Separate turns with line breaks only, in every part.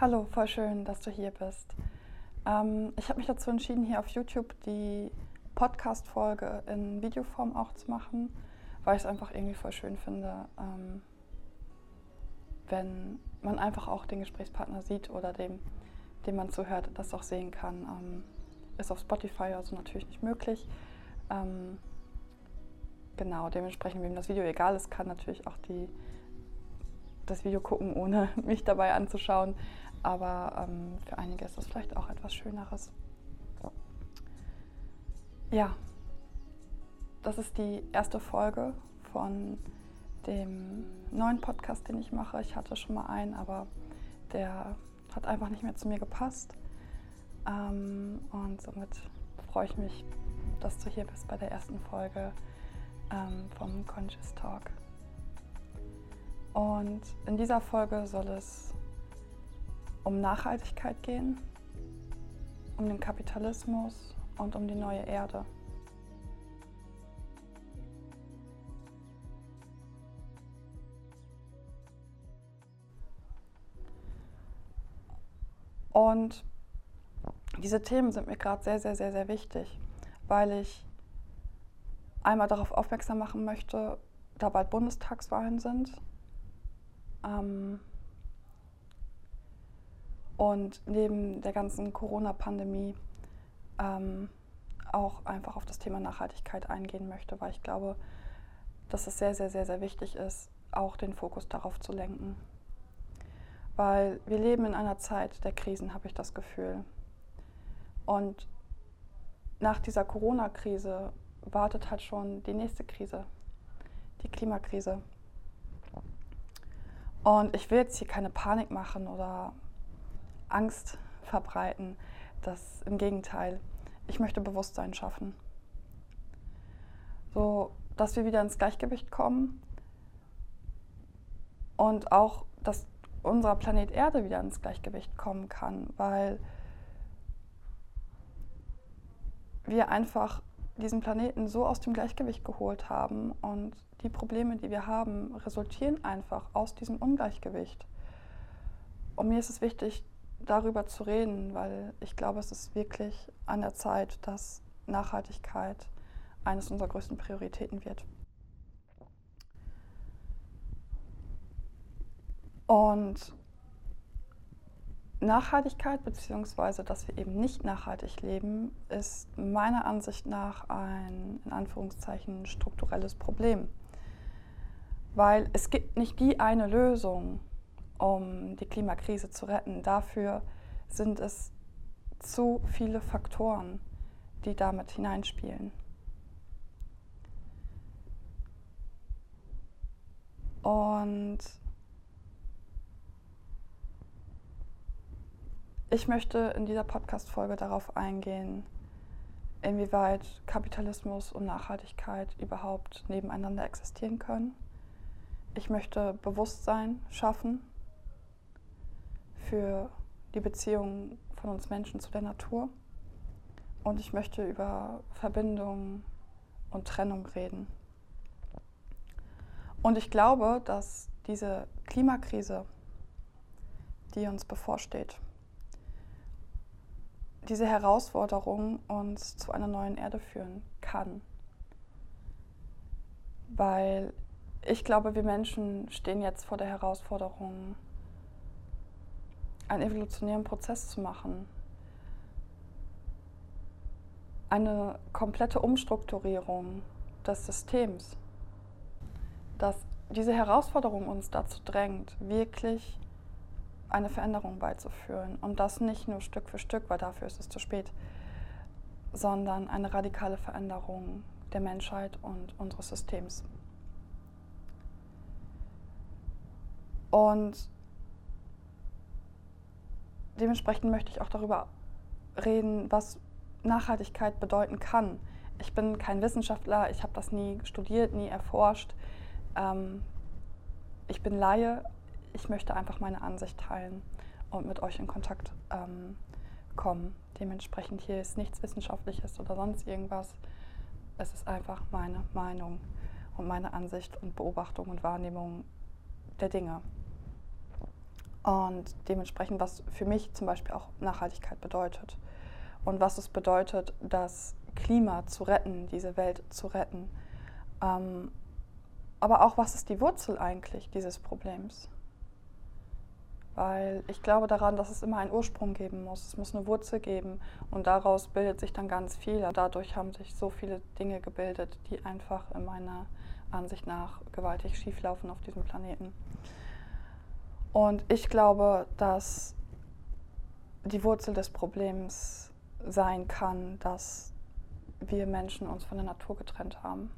Hallo, voll schön, dass du hier bist. Ähm, ich habe mich dazu entschieden, hier auf YouTube die Podcast-Folge in Videoform auch zu machen, weil ich es einfach irgendwie voll schön finde, ähm, wenn man einfach auch den Gesprächspartner sieht oder dem, dem man zuhört, das auch sehen kann. Ähm, ist auf Spotify also natürlich nicht möglich. Ähm, genau, dementsprechend, wem das Video egal ist, kann natürlich auch die, das Video gucken, ohne mich dabei anzuschauen. Aber ähm, für einige ist das vielleicht auch etwas Schöneres. Ja, das ist die erste Folge von dem neuen Podcast, den ich mache. Ich hatte schon mal einen, aber der hat einfach nicht mehr zu mir gepasst. Ähm, und somit freue ich mich, dass du hier bist bei der ersten Folge ähm, vom Conscious Talk. Und in dieser Folge soll es um Nachhaltigkeit gehen, um den Kapitalismus und um die neue Erde. Und diese Themen sind mir gerade sehr, sehr, sehr, sehr wichtig, weil ich einmal darauf aufmerksam machen möchte, da bald Bundestagswahlen sind. Ähm, und neben der ganzen Corona-Pandemie ähm, auch einfach auf das Thema Nachhaltigkeit eingehen möchte, weil ich glaube, dass es sehr, sehr, sehr, sehr wichtig ist, auch den Fokus darauf zu lenken. Weil wir leben in einer Zeit der Krisen, habe ich das Gefühl. Und nach dieser Corona-Krise wartet halt schon die nächste Krise, die Klimakrise. Und ich will jetzt hier keine Panik machen oder Angst verbreiten. Das im Gegenteil. Ich möchte Bewusstsein schaffen. So, dass wir wieder ins Gleichgewicht kommen und auch, dass unser Planet Erde wieder ins Gleichgewicht kommen kann, weil wir einfach diesen Planeten so aus dem Gleichgewicht geholt haben und die Probleme, die wir haben, resultieren einfach aus diesem Ungleichgewicht. Und mir ist es wichtig, darüber zu reden, weil ich glaube, es ist wirklich an der Zeit, dass Nachhaltigkeit eines unserer größten Prioritäten wird. Und Nachhaltigkeit beziehungsweise dass wir eben nicht nachhaltig leben, ist meiner Ansicht nach ein in Anführungszeichen strukturelles Problem. Weil es gibt nicht die eine Lösung, um die Klimakrise zu retten. Dafür sind es zu viele Faktoren, die damit hineinspielen. Und ich möchte in dieser Podcast-Folge darauf eingehen, inwieweit Kapitalismus und Nachhaltigkeit überhaupt nebeneinander existieren können. Ich möchte Bewusstsein schaffen für die Beziehung von uns Menschen zu der Natur. Und ich möchte über Verbindung und Trennung reden. Und ich glaube, dass diese Klimakrise, die uns bevorsteht, diese Herausforderung uns zu einer neuen Erde führen kann. Weil ich glaube, wir Menschen stehen jetzt vor der Herausforderung, einen evolutionären Prozess zu machen. Eine komplette Umstrukturierung des Systems. Dass diese Herausforderung uns dazu drängt, wirklich eine Veränderung beizuführen. Und das nicht nur Stück für Stück, weil dafür ist es zu spät, sondern eine radikale Veränderung der Menschheit und unseres Systems. Und dementsprechend möchte ich auch darüber reden, was Nachhaltigkeit bedeuten kann. Ich bin kein Wissenschaftler, ich habe das nie studiert, nie erforscht. Ähm, ich bin Laie, ich möchte einfach meine Ansicht teilen und mit euch in Kontakt ähm, kommen. Dementsprechend hier ist nichts Wissenschaftliches oder sonst irgendwas. Es ist einfach meine Meinung und meine Ansicht und Beobachtung und Wahrnehmung der Dinge. Und dementsprechend, was für mich zum Beispiel auch Nachhaltigkeit bedeutet. Und was es bedeutet, das Klima zu retten, diese Welt zu retten. Ähm, aber auch, was ist die Wurzel eigentlich dieses Problems? Weil ich glaube daran, dass es immer einen Ursprung geben muss. Es muss eine Wurzel geben und daraus bildet sich dann ganz viel. Dadurch haben sich so viele Dinge gebildet, die einfach in meiner Ansicht nach gewaltig schieflaufen auf diesem Planeten. Und ich glaube, dass die Wurzel des Problems sein kann, dass wir Menschen uns von der Natur getrennt haben.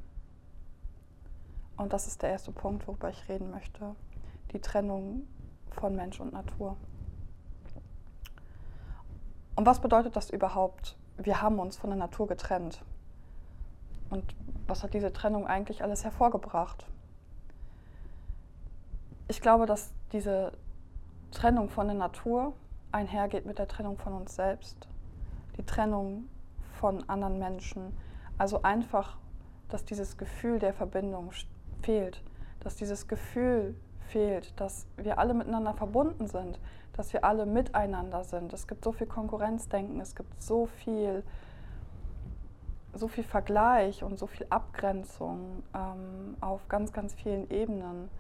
Und das ist der erste Punkt, worüber ich reden möchte. Die Trennung von Mensch und Natur. Und was bedeutet das überhaupt? Wir haben uns von der Natur getrennt. Und was hat diese Trennung eigentlich alles hervorgebracht? Ich glaube, dass diese Trennung von der Natur einhergeht mit der Trennung von uns selbst, die Trennung von anderen Menschen. Also einfach, dass dieses Gefühl der Verbindung fehlt, dass dieses Gefühl fehlt, dass wir alle miteinander verbunden sind, dass wir alle miteinander sind. Es gibt so viel Konkurrenzdenken, es gibt so viel, so viel Vergleich und so viel Abgrenzung ähm, auf ganz, ganz vielen Ebenen.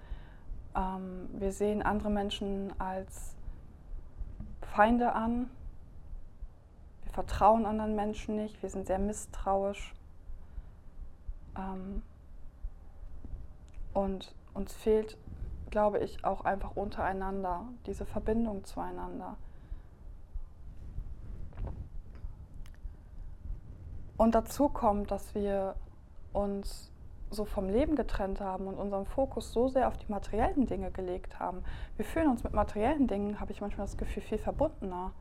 Ähm, wir sehen andere Menschen als Feinde an. Wir vertrauen anderen Menschen nicht. Wir sind sehr misstrauisch. Ähm, und uns fehlt glaube ich, auch einfach untereinander, diese Verbindung zueinander. Und dazu kommt, dass wir uns so vom Leben getrennt haben und unseren Fokus so sehr auf die materiellen Dinge gelegt haben. Wir fühlen uns mit materiellen Dingen, habe ich manchmal das Gefühl, viel verbundener.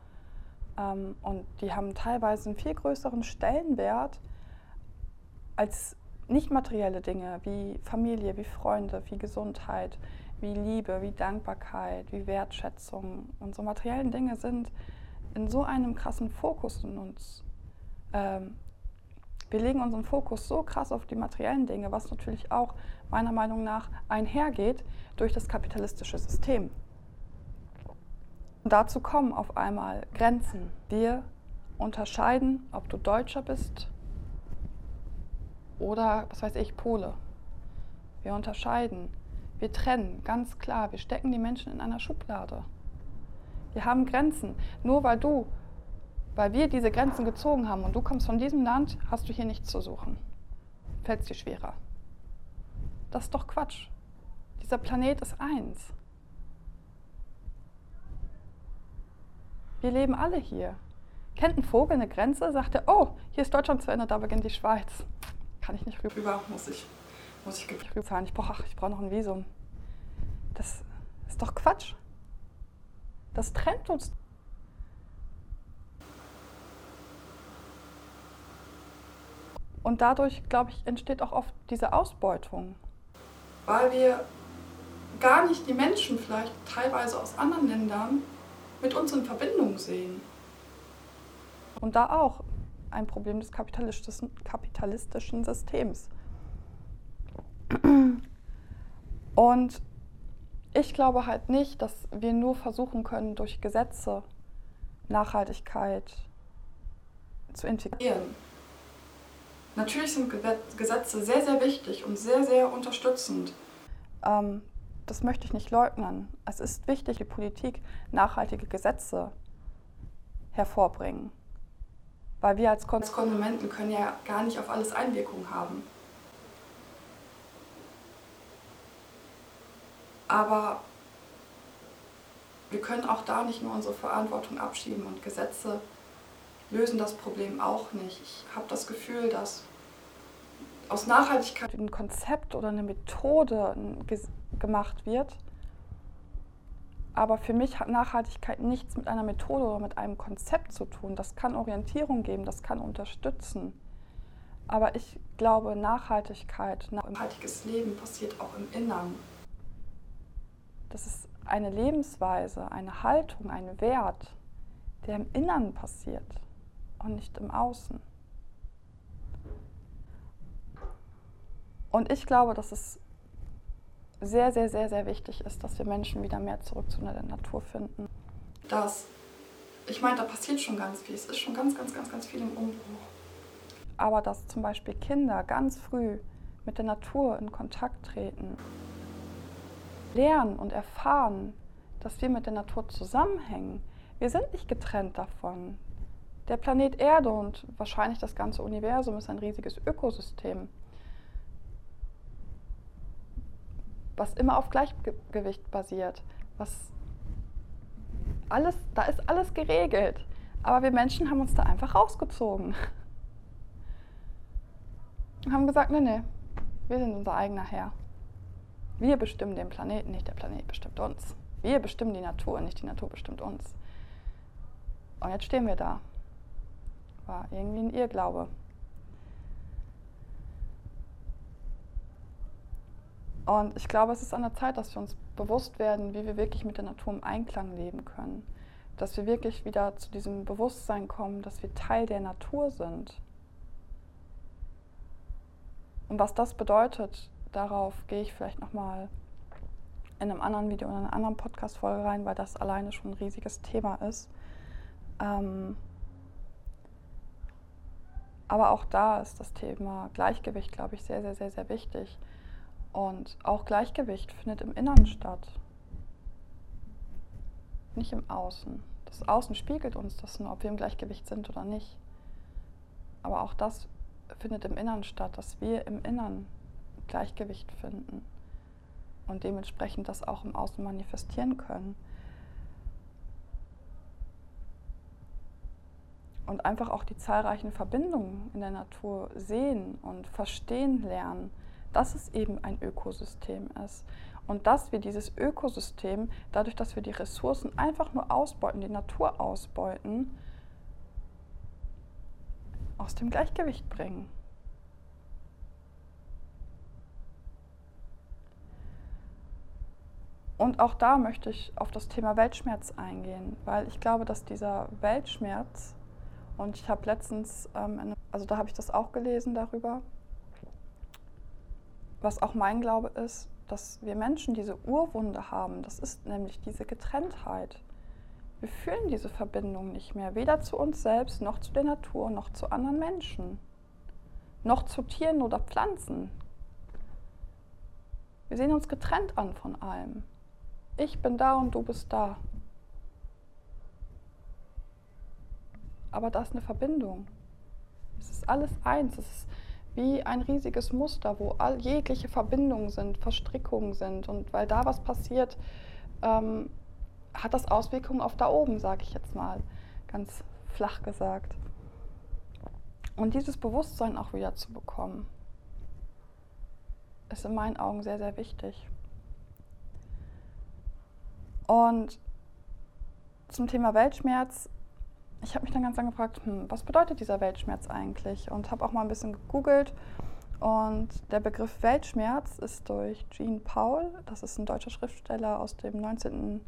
Ähm, und die haben teilweise einen viel größeren Stellenwert als nicht materielle Dinge wie Familie, wie Freunde, wie Gesundheit, wie Liebe, wie Dankbarkeit, wie Wertschätzung. Unsere materiellen Dinge sind in so einem krassen Fokus in uns. Ähm, wir legen unseren Fokus so krass auf die materiellen Dinge, was natürlich auch meiner Meinung nach einhergeht durch das kapitalistische System. Und dazu kommen auf einmal Grenzen. Wir unterscheiden, ob du Deutscher bist oder, was weiß ich, Pole. Wir unterscheiden, wir trennen, ganz klar. Wir stecken die Menschen in einer Schublade. Wir haben Grenzen. Nur weil du, weil wir diese Grenzen gezogen haben und du kommst von diesem Land, hast du hier nichts zu suchen. Fällt es dir schwerer. Das ist doch Quatsch. Dieser Planet ist eins. Wir leben alle hier. Kennt ein Vogel eine Grenze? Sagt er, oh, hier ist Deutschland zu Ende, da beginnt die Schweiz. Kann ich nicht rüber, muss ich muss ich sein. Ich brauche brauch noch ein Visum. Das ist doch Quatsch. Das trennt uns. Und dadurch, glaube ich, entsteht auch oft diese Ausbeutung. Weil wir gar nicht die Menschen vielleicht teilweise aus anderen Ländern mit uns in Verbindung sehen. Und da auch ein Problem des kapitalistischen, kapitalistischen Systems. Und ich glaube halt nicht, dass wir nur versuchen können, durch Gesetze Nachhaltigkeit zu integrieren. Natürlich sind Gesetze sehr, sehr wichtig und sehr, sehr unterstützend. Ähm, das möchte ich nicht leugnen. Es ist wichtig, die Politik nachhaltige Gesetze hervorbringen. Weil wir als Konsumenten können ja gar nicht auf alles Einwirkung haben. Aber wir können auch da nicht nur unsere Verantwortung abschieben und Gesetze lösen das Problem auch nicht. Ich habe das Gefühl, dass aus Nachhaltigkeit ein Konzept oder eine Methode gemacht wird. Aber für mich hat Nachhaltigkeit nichts mit einer Methode oder mit einem Konzept zu tun. Das kann Orientierung geben, das kann unterstützen. Aber ich glaube, Nachhaltigkeit, nachhaltiges Leben passiert auch im Innern. Das ist eine Lebensweise, eine Haltung, ein Wert, der im Innern passiert und nicht im Außen. Und ich glaube, dass es sehr, sehr, sehr, sehr wichtig ist, dass wir Menschen wieder mehr zurück zu der Natur finden. Das, ich meine, da passiert schon ganz viel. Es ist schon ganz, ganz, ganz, ganz viel im Umbruch. Aber dass zum Beispiel Kinder ganz früh mit der Natur in Kontakt treten, lernen und erfahren, dass wir mit der Natur zusammenhängen. Wir sind nicht getrennt davon. Der Planet Erde und wahrscheinlich das ganze Universum ist ein riesiges Ökosystem. was immer auf Gleichgewicht basiert, was alles, da ist alles geregelt. Aber wir Menschen haben uns da einfach rausgezogen. Und haben gesagt, nee, nee, wir sind unser eigener Herr. Wir bestimmen den Planeten, nicht der Planet bestimmt uns. Wir bestimmen die Natur, nicht die Natur bestimmt uns. Und jetzt stehen wir da. War irgendwie ein Irrglaube. Und ich glaube, es ist an der Zeit, dass wir uns bewusst werden, wie wir wirklich mit der Natur im Einklang leben können. Dass wir wirklich wieder zu diesem Bewusstsein kommen, dass wir Teil der Natur sind. Und was das bedeutet, darauf gehe ich vielleicht nochmal in einem anderen Video in einer anderen Podcast-Folge rein, weil das alleine schon ein riesiges Thema ist. Ähm aber auch da ist das Thema Gleichgewicht, glaube ich, sehr, sehr, sehr, sehr wichtig. Und auch Gleichgewicht findet im Inneren statt, nicht im Außen. Das Außen spiegelt uns das nur, ob wir im Gleichgewicht sind oder nicht. Aber auch das findet im Inneren statt, dass wir im Inneren Gleichgewicht finden und dementsprechend das auch im Außen manifestieren können. Und einfach auch die zahlreichen Verbindungen in der Natur sehen und verstehen lernen dass es eben ein Ökosystem ist. Und dass wir dieses Ökosystem, dadurch, dass wir die Ressourcen einfach nur ausbeuten, die Natur ausbeuten, aus dem Gleichgewicht bringen. Und auch da möchte ich auf das Thema Weltschmerz eingehen, weil ich glaube, dass dieser Weltschmerz, und ich habe letztens, ähm, also da habe ich das auch gelesen darüber, was auch mein Glaube ist, dass wir Menschen diese Urwunde haben. Das ist nämlich diese Getrenntheit. Wir fühlen diese Verbindung nicht mehr, weder zu uns selbst, noch zu der Natur, noch zu anderen Menschen, noch zu Tieren oder Pflanzen. Wir sehen uns getrennt an von allem. Ich bin da und du bist da. Aber da ist eine Verbindung. Es ist alles eins. Es ist wie ein riesiges Muster, wo all, jegliche Verbindungen sind, Verstrickungen sind. Und weil da was passiert, ähm, hat das Auswirkungen auf da oben, sage ich jetzt mal, ganz flach gesagt. Und dieses Bewusstsein auch wieder zu bekommen, ist in meinen Augen sehr, sehr wichtig. Und zum Thema Weltschmerz ich habe mich dann ganz lange gefragt, hm, was bedeutet dieser Weltschmerz eigentlich? Und habe auch mal ein bisschen gegoogelt. Und der Begriff Weltschmerz ist durch Jean Paul, das ist ein deutscher Schriftsteller aus dem 19.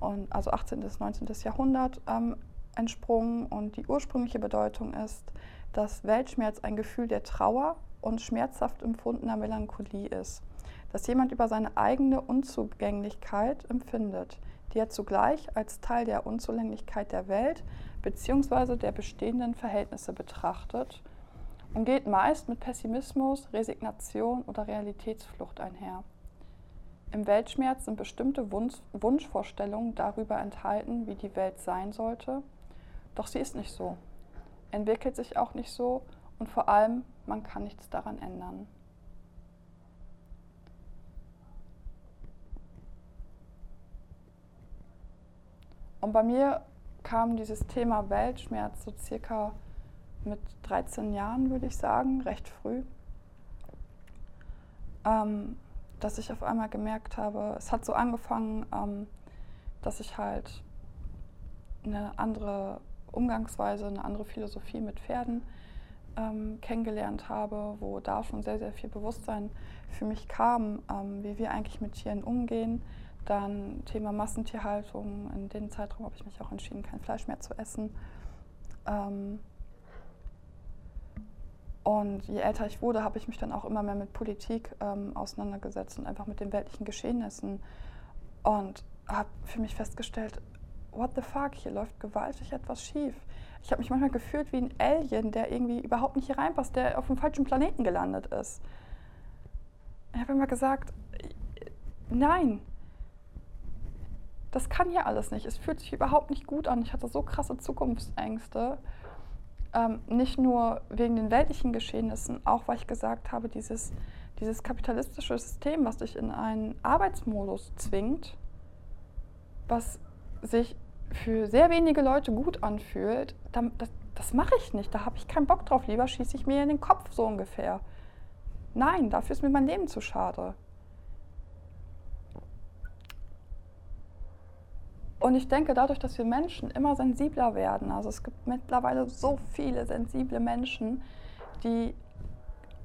Und, also 18. bis 19. Jahrhundert, ähm, entsprungen. Und die ursprüngliche Bedeutung ist, dass Weltschmerz ein Gefühl der Trauer und schmerzhaft empfundener Melancholie ist. Dass jemand über seine eigene Unzugänglichkeit empfindet, die er zugleich als Teil der Unzulänglichkeit der Welt bzw. der bestehenden Verhältnisse betrachtet und geht meist mit Pessimismus, Resignation oder Realitätsflucht einher. Im Weltschmerz sind bestimmte Wunsch Wunschvorstellungen darüber enthalten, wie die Welt sein sollte, doch sie ist nicht so, entwickelt sich auch nicht so und vor allem, man kann nichts daran ändern. Und bei mir kam dieses Thema Weltschmerz so circa mit 13 Jahren, würde ich sagen, recht früh, ähm, dass ich auf einmal gemerkt habe, es hat so angefangen, ähm, dass ich halt eine andere Umgangsweise, eine andere Philosophie mit Pferden ähm, kennengelernt habe, wo da schon sehr, sehr viel Bewusstsein für mich kam, ähm, wie wir eigentlich mit Tieren umgehen, dann Thema Massentierhaltung. In dem Zeitraum habe ich mich auch entschieden, kein Fleisch mehr zu essen. Ähm Und je älter ich wurde, habe ich mich dann auch immer mehr mit Politik ähm, auseinandergesetzt und einfach mit den weltlichen Geschehnissen. Und habe für mich festgestellt, what the fuck, hier läuft gewaltig etwas schief. Ich habe mich manchmal gefühlt wie ein Alien, der irgendwie überhaupt nicht hier reinpasst, der auf dem falschen Planeten gelandet ist. Ich habe immer gesagt, nein, das kann hier alles nicht. Es fühlt sich überhaupt nicht gut an. Ich hatte so krasse Zukunftsängste. Ähm, nicht nur wegen den weltlichen Geschehnissen, auch weil ich gesagt habe, dieses, dieses kapitalistische System, was dich in einen Arbeitsmodus zwingt, was sich für sehr wenige Leute gut anfühlt, dann, das, das mache ich nicht. Da habe ich keinen Bock drauf. Lieber schieße ich mir in den Kopf so ungefähr. Nein, dafür ist mir mein Leben zu schade. Und ich denke, dadurch, dass wir Menschen immer sensibler werden, also es gibt mittlerweile so viele sensible Menschen, die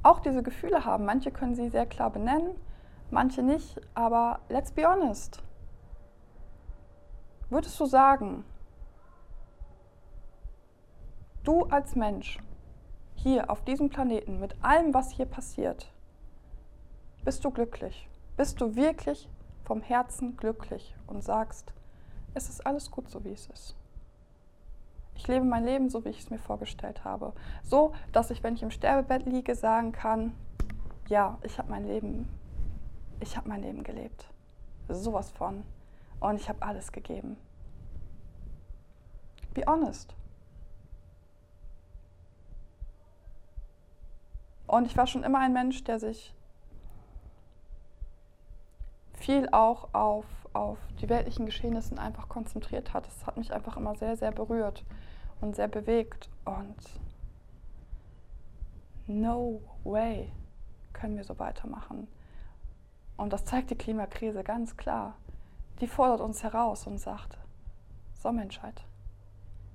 auch diese Gefühle haben. Manche können sie sehr klar benennen, manche nicht, aber let's be honest. Würdest du sagen, du als Mensch hier auf diesem Planeten mit allem, was hier passiert, bist du glücklich? Bist du wirklich vom Herzen glücklich und sagst, es ist alles gut so, wie es ist. Ich lebe mein Leben so, wie ich es mir vorgestellt habe. So, dass ich, wenn ich im Sterbebett liege, sagen kann, ja, ich habe mein Leben, ich habe mein Leben gelebt. Sowas von. Und ich habe alles gegeben. Be honest. Und ich war schon immer ein Mensch, der sich viel auch auf auf die weltlichen Geschehnisse einfach konzentriert hat. Das hat mich einfach immer sehr, sehr berührt und sehr bewegt. Und no way können wir so weitermachen. Und das zeigt die Klimakrise ganz klar. Die fordert uns heraus und sagt, so Menschheit,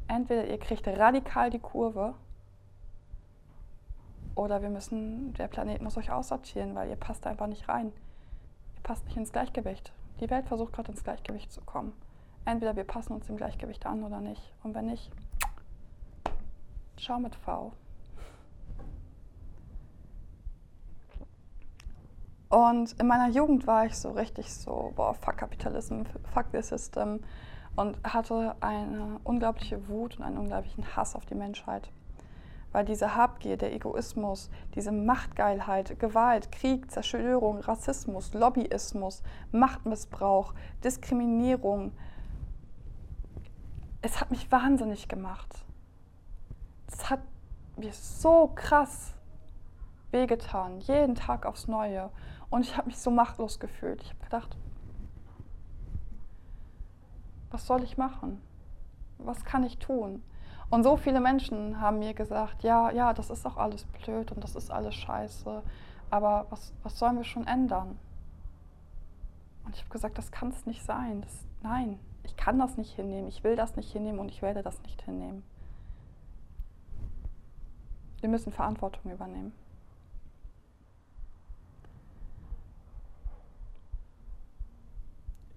entweder ihr kriegt radikal die Kurve oder wir müssen, der Planet muss euch aussortieren, weil ihr passt einfach nicht rein. Ihr passt nicht ins Gleichgewicht. Die Welt versucht gerade ins Gleichgewicht zu kommen. Entweder wir passen uns dem Gleichgewicht an oder nicht. Und wenn nicht, schau mit V. Und in meiner Jugend war ich so richtig so, boah, fuck Kapitalismus, fuck the system. Und hatte eine unglaubliche Wut und einen unglaublichen Hass auf die Menschheit weil diese Habgier, der Egoismus, diese Machtgeilheit, Gewalt, Krieg, Zerstörung, Rassismus, Lobbyismus, Machtmissbrauch, Diskriminierung, es hat mich wahnsinnig gemacht. Es hat mir so krass wehgetan, jeden Tag aufs Neue. Und ich habe mich so machtlos gefühlt. Ich habe gedacht, was soll ich machen? Was kann ich tun? Und so viele Menschen haben mir gesagt, ja, ja, das ist doch alles blöd und das ist alles scheiße, aber was, was sollen wir schon ändern? Und ich habe gesagt, das kann es nicht sein. Das, nein, ich kann das nicht hinnehmen, ich will das nicht hinnehmen und ich werde das nicht hinnehmen. Wir müssen Verantwortung übernehmen.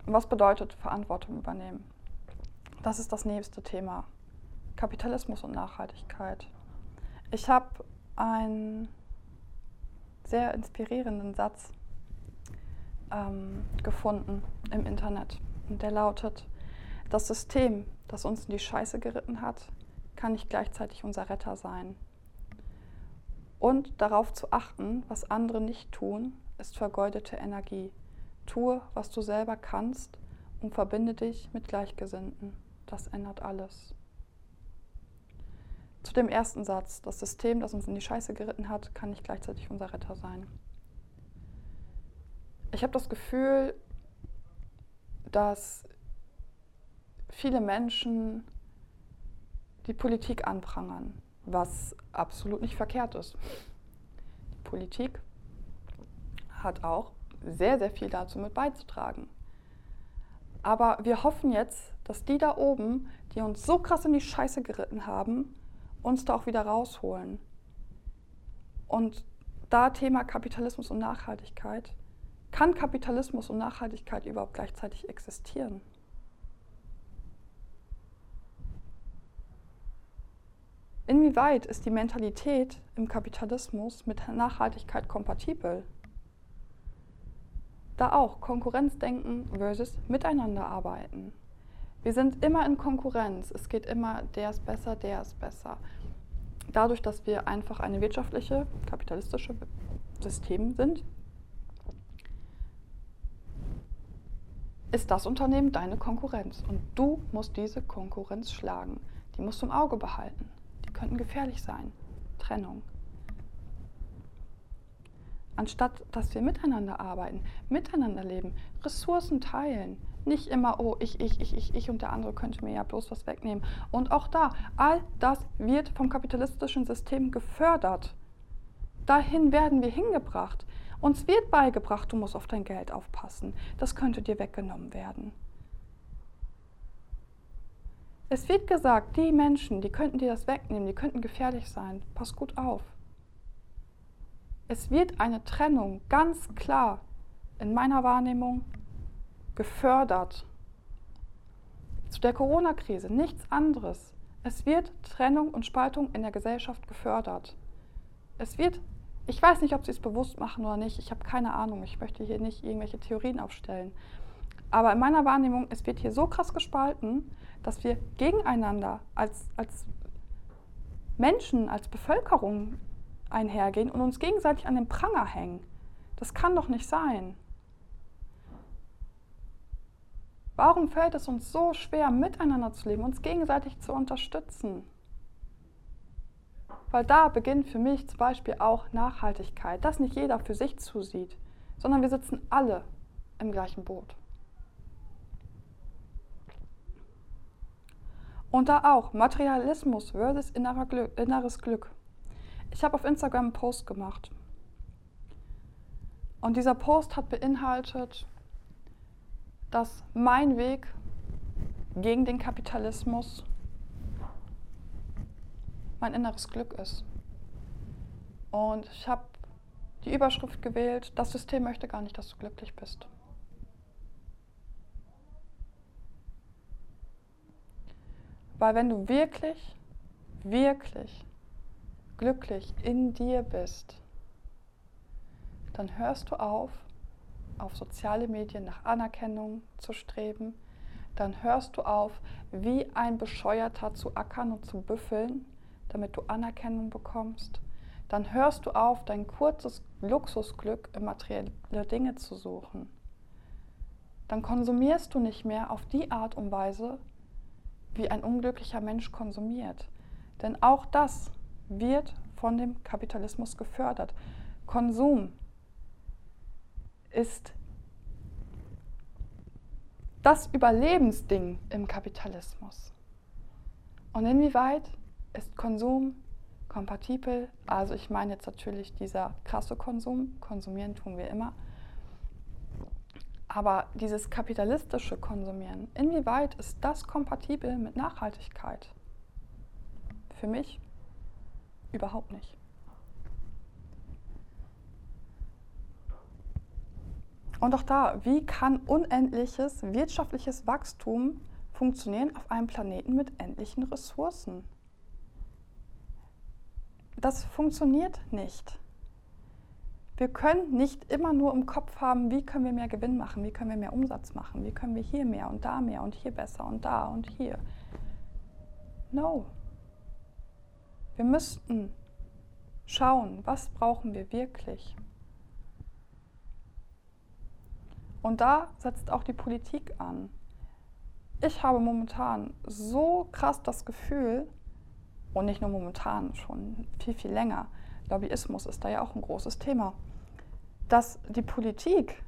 Was bedeutet Verantwortung übernehmen? Das ist das nächste Thema. Kapitalismus und Nachhaltigkeit. Ich habe einen sehr inspirierenden Satz ähm, gefunden im Internet. Und der lautet, das System, das uns in die Scheiße geritten hat, kann nicht gleichzeitig unser Retter sein. Und darauf zu achten, was andere nicht tun, ist vergeudete Energie. Tue, was du selber kannst und verbinde dich mit Gleichgesinnten. Das ändert alles. Zu dem ersten Satz, das System, das uns in die Scheiße geritten hat, kann nicht gleichzeitig unser Retter sein. Ich habe das Gefühl, dass viele Menschen die Politik anprangern, was absolut nicht verkehrt ist. Die Politik hat auch sehr, sehr viel dazu mit beizutragen. Aber wir hoffen jetzt, dass die da oben, die uns so krass in die Scheiße geritten haben, uns da auch wieder rausholen. Und da Thema Kapitalismus und Nachhaltigkeit. Kann Kapitalismus und Nachhaltigkeit überhaupt gleichzeitig existieren? Inwieweit ist die Mentalität im Kapitalismus mit Nachhaltigkeit kompatibel? Da auch Konkurrenzdenken versus Miteinander arbeiten. Wir sind immer in Konkurrenz. Es geht immer, der ist besser, der ist besser. Dadurch, dass wir einfach eine wirtschaftliche, kapitalistische System sind, ist das Unternehmen deine Konkurrenz. Und du musst diese Konkurrenz schlagen. Die musst du im Auge behalten. Die könnten gefährlich sein. Trennung. Anstatt dass wir miteinander arbeiten, miteinander leben, Ressourcen teilen, nicht immer, oh, ich, ich, ich, ich, ich und der andere könnte mir ja bloß was wegnehmen. Und auch da, all das wird vom kapitalistischen System gefördert. Dahin werden wir hingebracht. Uns wird beigebracht, du musst auf dein Geld aufpassen. Das könnte dir weggenommen werden. Es wird gesagt, die Menschen, die könnten dir das wegnehmen, die könnten gefährlich sein. Pass gut auf. Es wird eine Trennung ganz klar in meiner Wahrnehmung gefördert. Zu der Corona-Krise nichts anderes. Es wird Trennung und Spaltung in der Gesellschaft gefördert. Es wird, ich weiß nicht, ob sie es bewusst machen oder nicht, ich habe keine Ahnung, ich möchte hier nicht irgendwelche Theorien aufstellen. Aber in meiner Wahrnehmung, es wird hier so krass gespalten, dass wir gegeneinander als, als Menschen, als Bevölkerung einhergehen und uns gegenseitig an den Pranger hängen. Das kann doch nicht sein. Warum fällt es uns so schwer, miteinander zu leben, uns gegenseitig zu unterstützen? Weil da beginnt für mich zum Beispiel auch Nachhaltigkeit, dass nicht jeder für sich zusieht, sondern wir sitzen alle im gleichen Boot. Und da auch Materialismus versus inneres Glück. Ich habe auf Instagram einen Post gemacht. Und dieser Post hat beinhaltet, dass mein Weg gegen den Kapitalismus mein inneres Glück ist. Und ich habe die Überschrift gewählt, das System möchte gar nicht, dass du glücklich bist. Weil wenn du wirklich, wirklich glücklich in dir bist, dann hörst du auf, auf soziale Medien nach Anerkennung zu streben, dann hörst du auf, wie ein Bescheuerter zu ackern und zu büffeln, damit du Anerkennung bekommst. Dann hörst du auf, dein kurzes Luxusglück in materielle Dinge zu suchen. Dann konsumierst du nicht mehr auf die Art und Weise, wie ein unglücklicher Mensch konsumiert. Denn auch das wird von dem Kapitalismus gefördert. Konsum ist das Überlebensding im Kapitalismus. Und inwieweit ist Konsum kompatibel? Also ich meine jetzt natürlich dieser krasse Konsum, konsumieren tun wir immer. Aber dieses kapitalistische Konsumieren, inwieweit ist das kompatibel mit Nachhaltigkeit? Für mich überhaupt nicht. Und auch da, wie kann unendliches wirtschaftliches Wachstum funktionieren auf einem Planeten mit endlichen Ressourcen? Das funktioniert nicht. Wir können nicht immer nur im Kopf haben, wie können wir mehr Gewinn machen, wie können wir mehr Umsatz machen, wie können wir hier mehr und da mehr und hier besser und da und hier. No. Wir müssten schauen, was brauchen wir wirklich. Und da setzt auch die Politik an. Ich habe momentan so krass das Gefühl, und nicht nur momentan, schon viel, viel länger, Lobbyismus ist da ja auch ein großes Thema, dass die Politik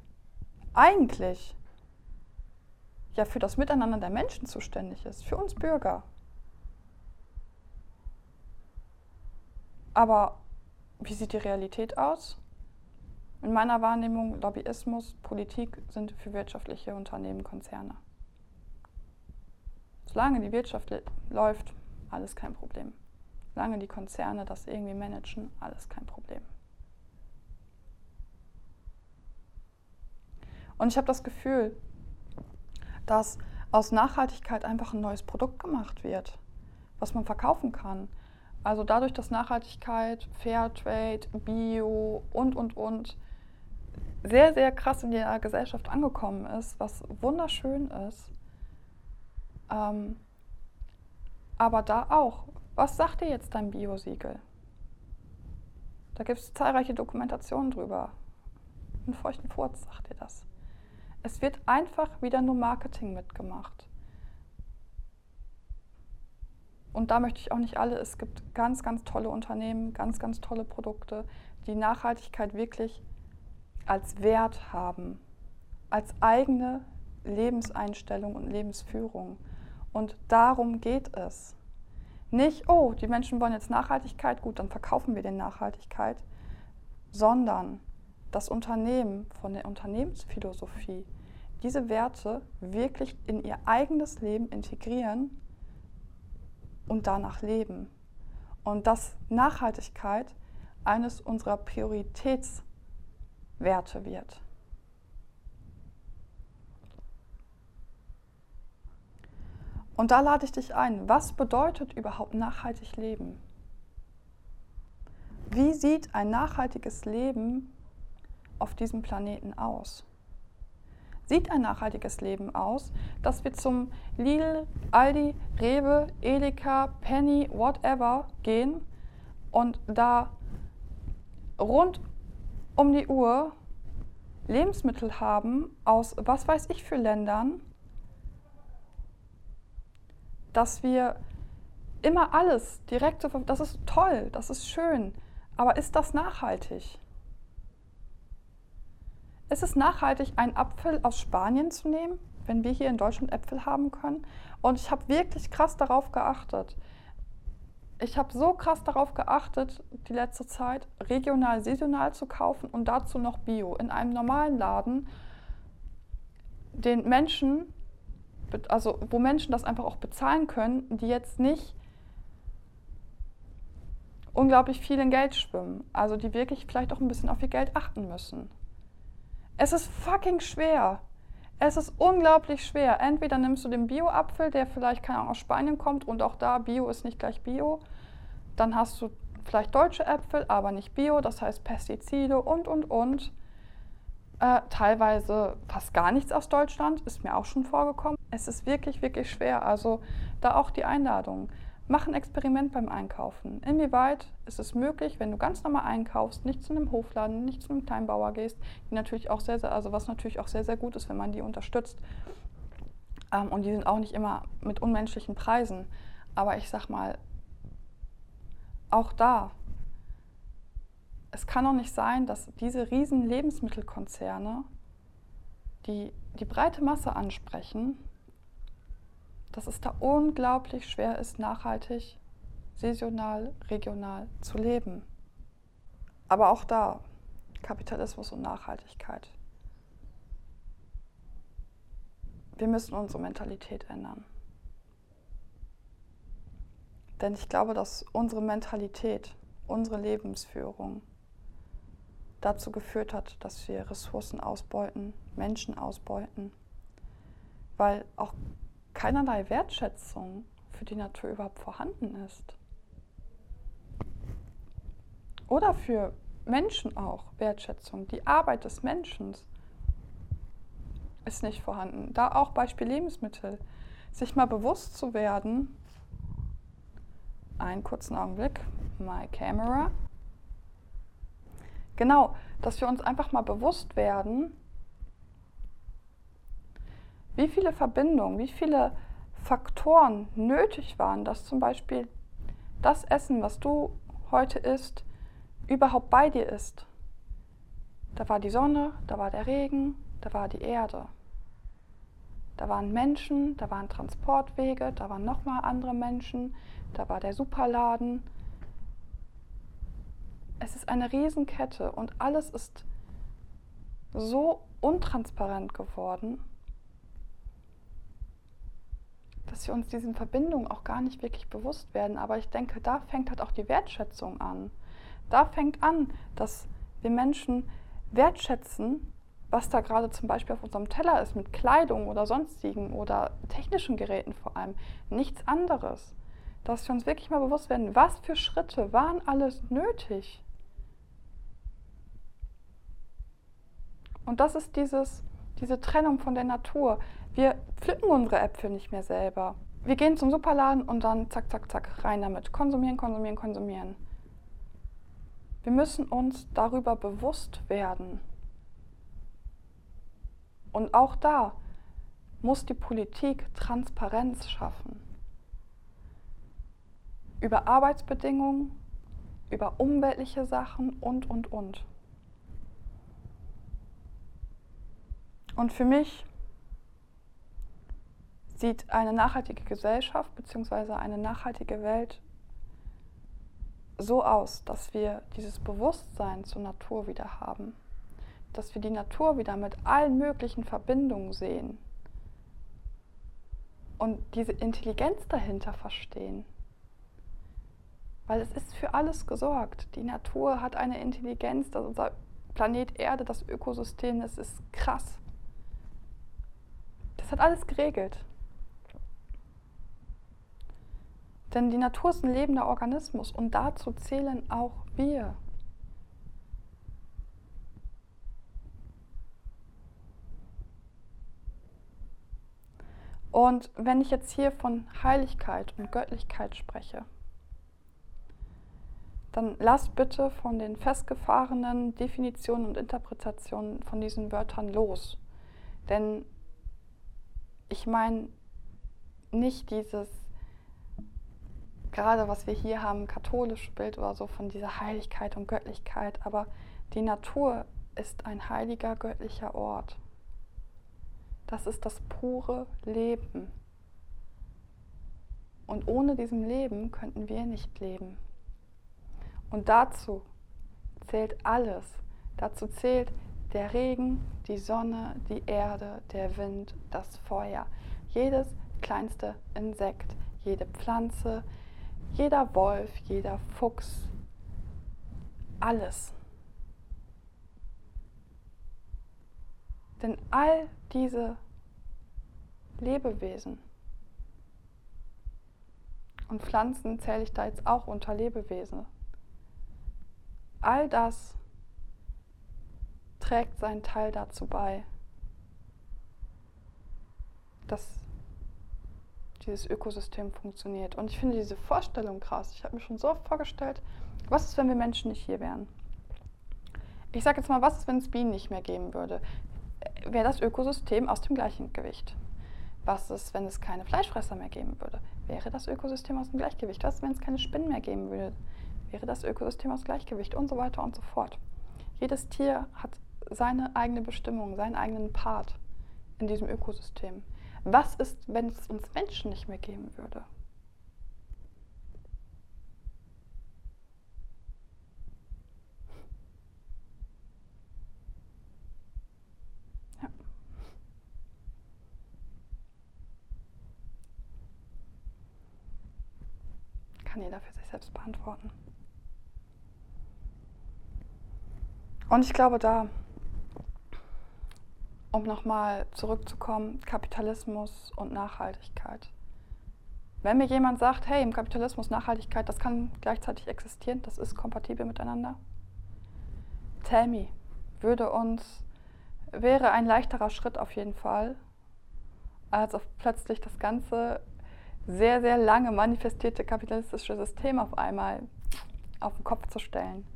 eigentlich ja für das Miteinander der Menschen zuständig ist, für uns Bürger. Aber wie sieht die Realität aus? In meiner Wahrnehmung, Lobbyismus, Politik sind für wirtschaftliche Unternehmen Konzerne. Solange die Wirtschaft läuft, alles kein Problem. Solange die Konzerne das irgendwie managen, alles kein Problem. Und ich habe das Gefühl, dass aus Nachhaltigkeit einfach ein neues Produkt gemacht wird, was man verkaufen kann. Also dadurch, dass Nachhaltigkeit, Fairtrade, Bio und, und, und sehr, sehr krass in der Gesellschaft angekommen ist, was wunderschön ist. Ähm, aber da auch, was sagt dir jetzt dein Biosiegel? Da gibt es zahlreiche Dokumentationen drüber. Einen feuchten Furz sagt dir das. Es wird einfach wieder nur Marketing mitgemacht. Und da möchte ich auch nicht alle, es gibt ganz, ganz tolle Unternehmen, ganz, ganz tolle Produkte, die Nachhaltigkeit wirklich als Wert haben, als eigene Lebenseinstellung und Lebensführung. Und darum geht es. Nicht, oh, die Menschen wollen jetzt Nachhaltigkeit, gut, dann verkaufen wir den Nachhaltigkeit, sondern das Unternehmen von der Unternehmensphilosophie diese Werte wirklich in ihr eigenes Leben integrieren und danach leben. Und dass Nachhaltigkeit eines unserer Prioritätswerte wird. Und da lade ich dich ein, was bedeutet überhaupt nachhaltig leben? Wie sieht ein nachhaltiges Leben auf diesem Planeten aus? Sieht ein nachhaltiges Leben aus, dass wir zum Lidl, Aldi, Rewe, Edeka, Penny, whatever gehen und da rund um die Uhr Lebensmittel haben aus was weiß ich für Ländern, dass wir immer alles direkt zu das ist toll, das ist schön, aber ist das nachhaltig? Ist es nachhaltig, einen Apfel aus Spanien zu nehmen, wenn wir hier in Deutschland Äpfel haben können? Und ich habe wirklich krass darauf geachtet. Ich habe so krass darauf geachtet, die letzte Zeit regional, saisonal zu kaufen und dazu noch Bio in einem normalen Laden, den Menschen also wo Menschen das einfach auch bezahlen können, die jetzt nicht unglaublich viel in Geld schwimmen, also die wirklich vielleicht auch ein bisschen auf ihr Geld achten müssen. Es ist fucking schwer. Es ist unglaublich schwer. Entweder nimmst du den Bio-Apfel, der vielleicht keine Ahnung, aus Spanien kommt und auch da Bio ist nicht gleich Bio. Dann hast du vielleicht deutsche Äpfel, aber nicht Bio, das heißt Pestizide und und und. Äh, teilweise fast gar nichts aus Deutschland, ist mir auch schon vorgekommen. Es ist wirklich, wirklich schwer. Also da auch die Einladung. Mach ein Experiment beim Einkaufen. Inwieweit ist es möglich, wenn du ganz normal einkaufst, nicht zu einem Hofladen, nicht zu einem Kleinbauer gehst, die natürlich auch sehr, sehr, also was natürlich auch sehr, sehr gut ist, wenn man die unterstützt. Ähm, und die sind auch nicht immer mit unmenschlichen Preisen. Aber ich sag mal, auch da es kann doch nicht sein, dass diese riesen Lebensmittelkonzerne, die die breite Masse ansprechen, dass es da unglaublich schwer ist, nachhaltig, saisonal, regional zu leben. Aber auch da, Kapitalismus und Nachhaltigkeit. Wir müssen unsere Mentalität ändern. Denn ich glaube, dass unsere Mentalität, unsere Lebensführung, dazu geführt hat, dass wir Ressourcen ausbeuten, Menschen ausbeuten, weil auch keinerlei Wertschätzung für die Natur überhaupt vorhanden ist. Oder für Menschen auch Wertschätzung. Die Arbeit des Menschen ist nicht vorhanden. Da auch Beispiel Lebensmittel. Sich mal bewusst zu werden, einen kurzen Augenblick, my camera. Genau, dass wir uns einfach mal bewusst werden, wie viele Verbindungen, wie viele Faktoren nötig waren, dass zum Beispiel das Essen, was du heute isst, überhaupt bei dir ist. Da war die Sonne, da war der Regen, da war die Erde. Da waren Menschen, da waren Transportwege, da waren nochmal andere Menschen, da war der Superladen, es ist eine Riesenkette und alles ist so untransparent geworden, dass wir uns diesen Verbindungen auch gar nicht wirklich bewusst werden. Aber ich denke, da fängt halt auch die Wertschätzung an. Da fängt an, dass wir Menschen wertschätzen, was da gerade zum Beispiel auf unserem Teller ist, mit Kleidung oder sonstigen oder technischen Geräten vor allem. Nichts anderes. dass wir uns wirklich mal bewusst werden, was für Schritte waren alles nötig. Und das ist dieses, diese Trennung von der Natur. Wir pflücken unsere Äpfel nicht mehr selber. Wir gehen zum Superladen und dann zack, zack, zack, rein damit. Konsumieren, konsumieren, konsumieren. Wir müssen uns darüber bewusst werden. Und auch da muss die Politik Transparenz schaffen. Über Arbeitsbedingungen, über umweltliche Sachen und, und, und. Und für mich sieht eine nachhaltige Gesellschaft bzw. eine nachhaltige Welt so aus, dass wir dieses Bewusstsein zur Natur wieder haben, dass wir die Natur wieder mit allen möglichen Verbindungen sehen und diese Intelligenz dahinter verstehen. Weil es ist für alles gesorgt. Die Natur hat eine Intelligenz, dass unser Planet Erde, das Ökosystem, das ist krass. Das hat alles geregelt. Denn die Natur ist ein lebender Organismus und dazu zählen auch wir. Und wenn ich jetzt hier von Heiligkeit und Göttlichkeit spreche, dann lasst bitte von den festgefahrenen Definitionen und Interpretationen von diesen Wörtern los. Denn ich meine nicht dieses gerade was wir hier haben, katholische Bild oder so von dieser Heiligkeit und Göttlichkeit, aber die Natur ist ein heiliger göttlicher Ort. Das ist das pure Leben. Und ohne diesem Leben könnten wir nicht leben. Und dazu zählt alles. Dazu zählt der Regen, die Sonne, die Erde, der Wind, das Feuer. Jedes kleinste Insekt, jede Pflanze, jeder Wolf, jeder Fuchs, alles. Denn all diese Lebewesen und Pflanzen zähle ich da jetzt auch unter Lebewesen. All das trägt seinen Teil dazu bei, dass dieses Ökosystem funktioniert. Und ich finde diese Vorstellung krass. Ich habe mir schon so oft vorgestellt, was ist, wenn wir Menschen nicht hier wären? Ich sage jetzt mal, was ist, wenn es Bienen nicht mehr geben würde? Wäre das Ökosystem aus dem Gleichgewicht? Was ist, wenn es keine Fleischfresser mehr geben würde? Wäre das Ökosystem aus dem Gleichgewicht? Was ist, wenn es keine Spinnen mehr geben würde? Wäre das Ökosystem aus Gleichgewicht? Und so weiter und so fort. Jedes Tier hat seine eigene Bestimmung, seinen eigenen Part in diesem Ökosystem. Was ist, wenn es uns Menschen nicht mehr geben würde? Kann jeder für sich selbst beantworten. Und ich glaube, da um nochmal zurückzukommen, Kapitalismus und Nachhaltigkeit. Wenn mir jemand sagt, hey, im Kapitalismus Nachhaltigkeit, das kann gleichzeitig existieren, das ist kompatibel miteinander, tell me, würde uns, wäre ein leichterer Schritt auf jeden Fall, als auf plötzlich das ganze sehr, sehr lange manifestierte kapitalistische System auf einmal auf den Kopf zu stellen.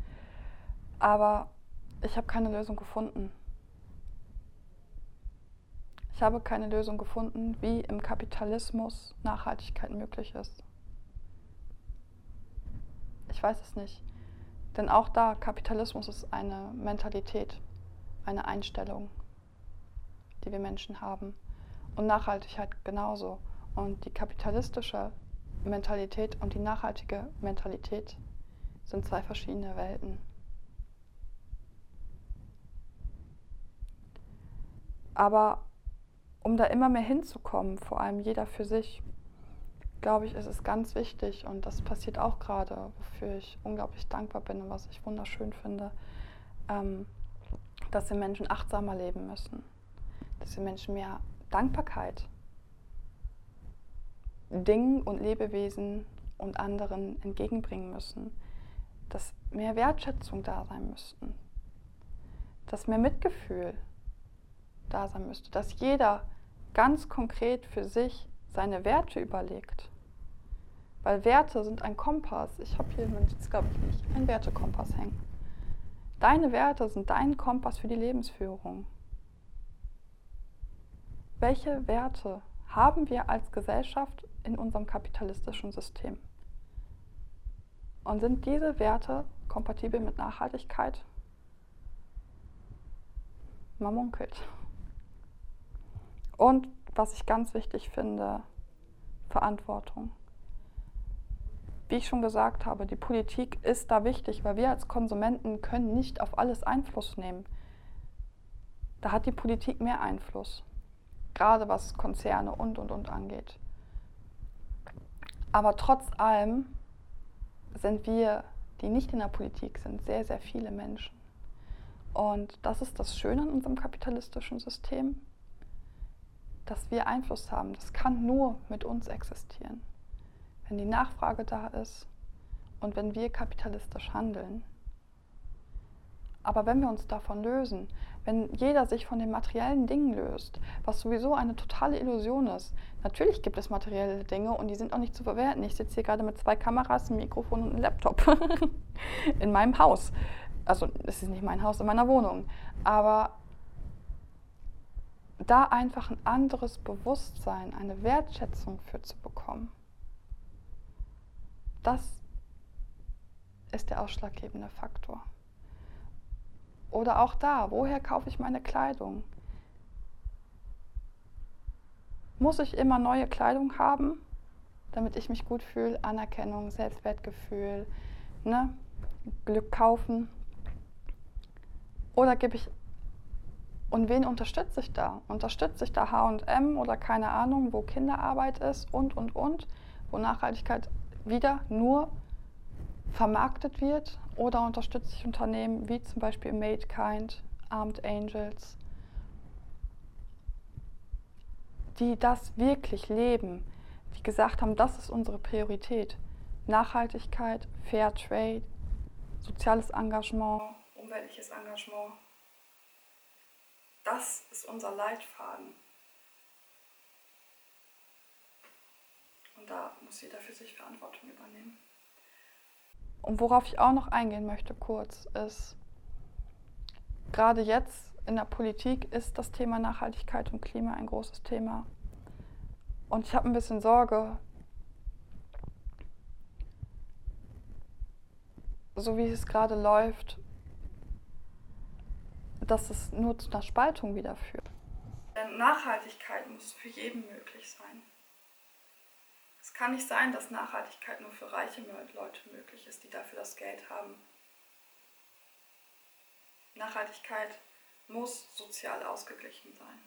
Aber ich habe keine Lösung gefunden. Ich habe keine Lösung gefunden, wie im Kapitalismus Nachhaltigkeit möglich ist. Ich weiß es nicht. Denn auch da, Kapitalismus ist eine Mentalität, eine Einstellung, die wir Menschen haben. Und Nachhaltigkeit genauso. Und die kapitalistische Mentalität und die nachhaltige Mentalität sind zwei verschiedene Welten. Aber um da immer mehr hinzukommen, vor allem jeder für sich, glaube ich, ist es ganz wichtig und das passiert auch gerade, wofür ich unglaublich dankbar bin und was ich wunderschön finde, ähm, dass wir Menschen achtsamer leben müssen, dass wir Menschen mehr Dankbarkeit Dingen und Lebewesen und anderen entgegenbringen müssen, dass mehr Wertschätzung da sein müssten, dass mehr Mitgefühl da sein müsste, dass jeder ganz konkret für sich seine Werte überlegt. Weil Werte sind ein Kompass. Ich habe hier, es glaube ich nicht, ein Wertekompass hängen. Deine Werte sind dein Kompass für die Lebensführung. Welche Werte haben wir als Gesellschaft in unserem kapitalistischen System? Und sind diese Werte kompatibel mit Nachhaltigkeit? Man munkelt. Und was ich ganz wichtig finde, Verantwortung. Wie ich schon gesagt habe, die Politik ist da wichtig, weil wir als Konsumenten können nicht auf alles Einfluss nehmen. Da hat die Politik mehr Einfluss, gerade was Konzerne und und und angeht. Aber trotz allem sind wir, die nicht in der Politik sind, sehr, sehr viele Menschen. Und das ist das Schöne an unserem kapitalistischen System, dass wir Einfluss haben. Das kann nur mit uns existieren wenn die Nachfrage da ist und wenn wir kapitalistisch handeln. Aber wenn wir uns davon lösen, wenn jeder sich von den materiellen Dingen löst, was sowieso eine totale Illusion ist. Natürlich gibt es materielle Dinge und die sind auch nicht zu verwerten. Ich sitze hier gerade mit zwei Kameras, einem Mikrofon und einem Laptop in meinem Haus. Also es ist nicht mein Haus, in meiner Wohnung. Aber da einfach ein anderes Bewusstsein, eine Wertschätzung für zu bekommen. Das ist der ausschlaggebende Faktor. Oder auch da, woher kaufe ich meine Kleidung? Muss ich immer neue Kleidung haben, damit ich mich gut fühle? Anerkennung, Selbstwertgefühl, ne? Glück kaufen? Oder gebe ich und wen unterstütze ich da? Unterstütze ich da HM oder keine Ahnung, wo Kinderarbeit ist und, und, und, wo Nachhaltigkeit wieder nur vermarktet wird oder unterstütze ich Unternehmen wie zum Beispiel MadeKind, Armed Angels, die das wirklich leben, die gesagt haben, das ist unsere Priorität. Nachhaltigkeit, Fair Trade, soziales Engagement, umweltliches Engagement. Das ist unser Leitfaden. Und da muss jeder für sich Verantwortung übernehmen. Und worauf ich auch noch eingehen möchte kurz, ist, gerade jetzt in der Politik ist das Thema Nachhaltigkeit und Klima ein großes Thema. Und ich habe ein bisschen Sorge, so wie es gerade läuft, dass es nur zu einer Spaltung wieder führt. Denn Nachhaltigkeit muss für jeden möglich sein. Es kann nicht sein, dass Nachhaltigkeit nur für reiche Leute möglich ist, die dafür das Geld haben. Nachhaltigkeit muss sozial ausgeglichen sein.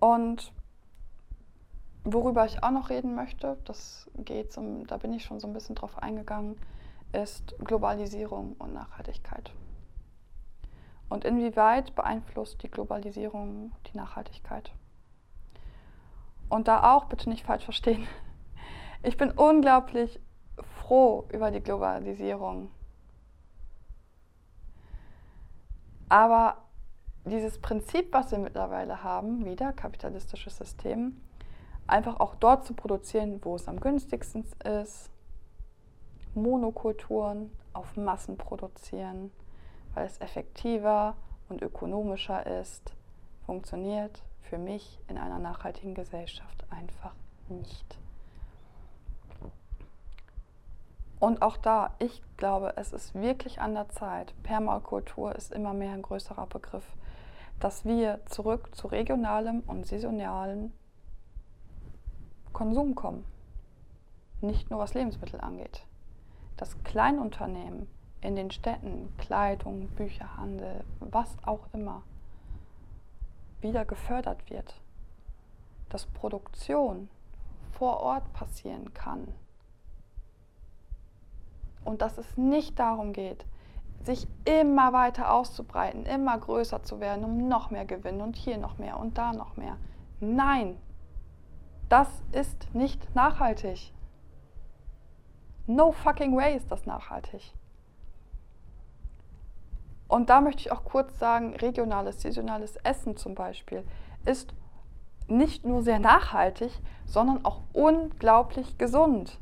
Und worüber ich auch noch reden möchte, das geht zum, da bin ich schon so ein bisschen drauf eingegangen, ist Globalisierung und Nachhaltigkeit. Und inwieweit beeinflusst die Globalisierung die Nachhaltigkeit? Und da auch bitte nicht falsch verstehen. Ich bin unglaublich froh über die Globalisierung. Aber dieses Prinzip, was wir mittlerweile haben, wieder kapitalistisches System, einfach auch dort zu produzieren, wo es am günstigsten ist, Monokulturen auf Massen produzieren, weil es effektiver und ökonomischer ist, funktioniert für mich in einer nachhaltigen Gesellschaft einfach nicht. Und auch da, ich glaube, es ist wirklich an der Zeit, Permakultur ist immer mehr ein größerer Begriff, dass wir zurück zu regionalem und saisonalem Konsum kommen. Nicht nur was Lebensmittel angeht. Dass Kleinunternehmen in den Städten, Kleidung, Bücherhandel, was auch immer, wieder gefördert wird, dass Produktion vor Ort passieren kann und dass es nicht darum geht, sich immer weiter auszubreiten, immer größer zu werden, um noch mehr Gewinn und hier noch mehr und da noch mehr. Nein, das ist nicht nachhaltig. No fucking way ist das nachhaltig. Und da möchte ich auch kurz sagen, regionales, saisonales Essen zum Beispiel ist nicht nur sehr nachhaltig, sondern auch unglaublich gesund.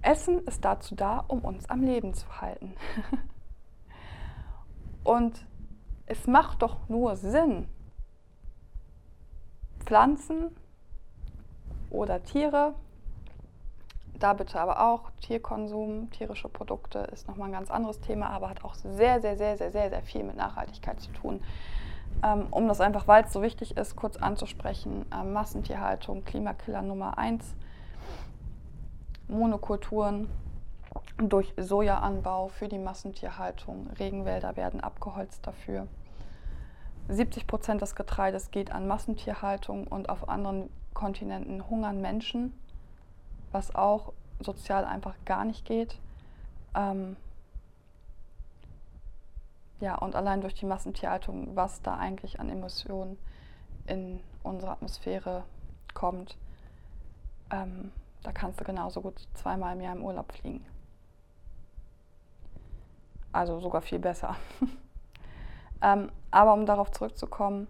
Essen ist dazu da, um uns am Leben zu halten. Und es macht doch nur Sinn, Pflanzen oder Tiere, da bitte aber auch Tierkonsum, tierische Produkte ist nochmal ein ganz anderes Thema, aber hat auch sehr, sehr, sehr, sehr, sehr, sehr viel mit Nachhaltigkeit zu tun. Ähm, um das einfach, weil es so wichtig ist, kurz anzusprechen, ähm, Massentierhaltung, Klimakiller Nummer 1, Monokulturen durch Sojaanbau für die Massentierhaltung, Regenwälder werden abgeholzt dafür. 70 Prozent des Getreides geht an Massentierhaltung und auf anderen Kontinenten hungern Menschen, was auch sozial einfach gar nicht geht. Ähm ja, und allein durch die Massentierhaltung, was da eigentlich an Emissionen in unsere Atmosphäre kommt, ähm, da kannst du genauso gut zweimal im Jahr im Urlaub fliegen. Also sogar viel besser. ähm, aber um darauf zurückzukommen,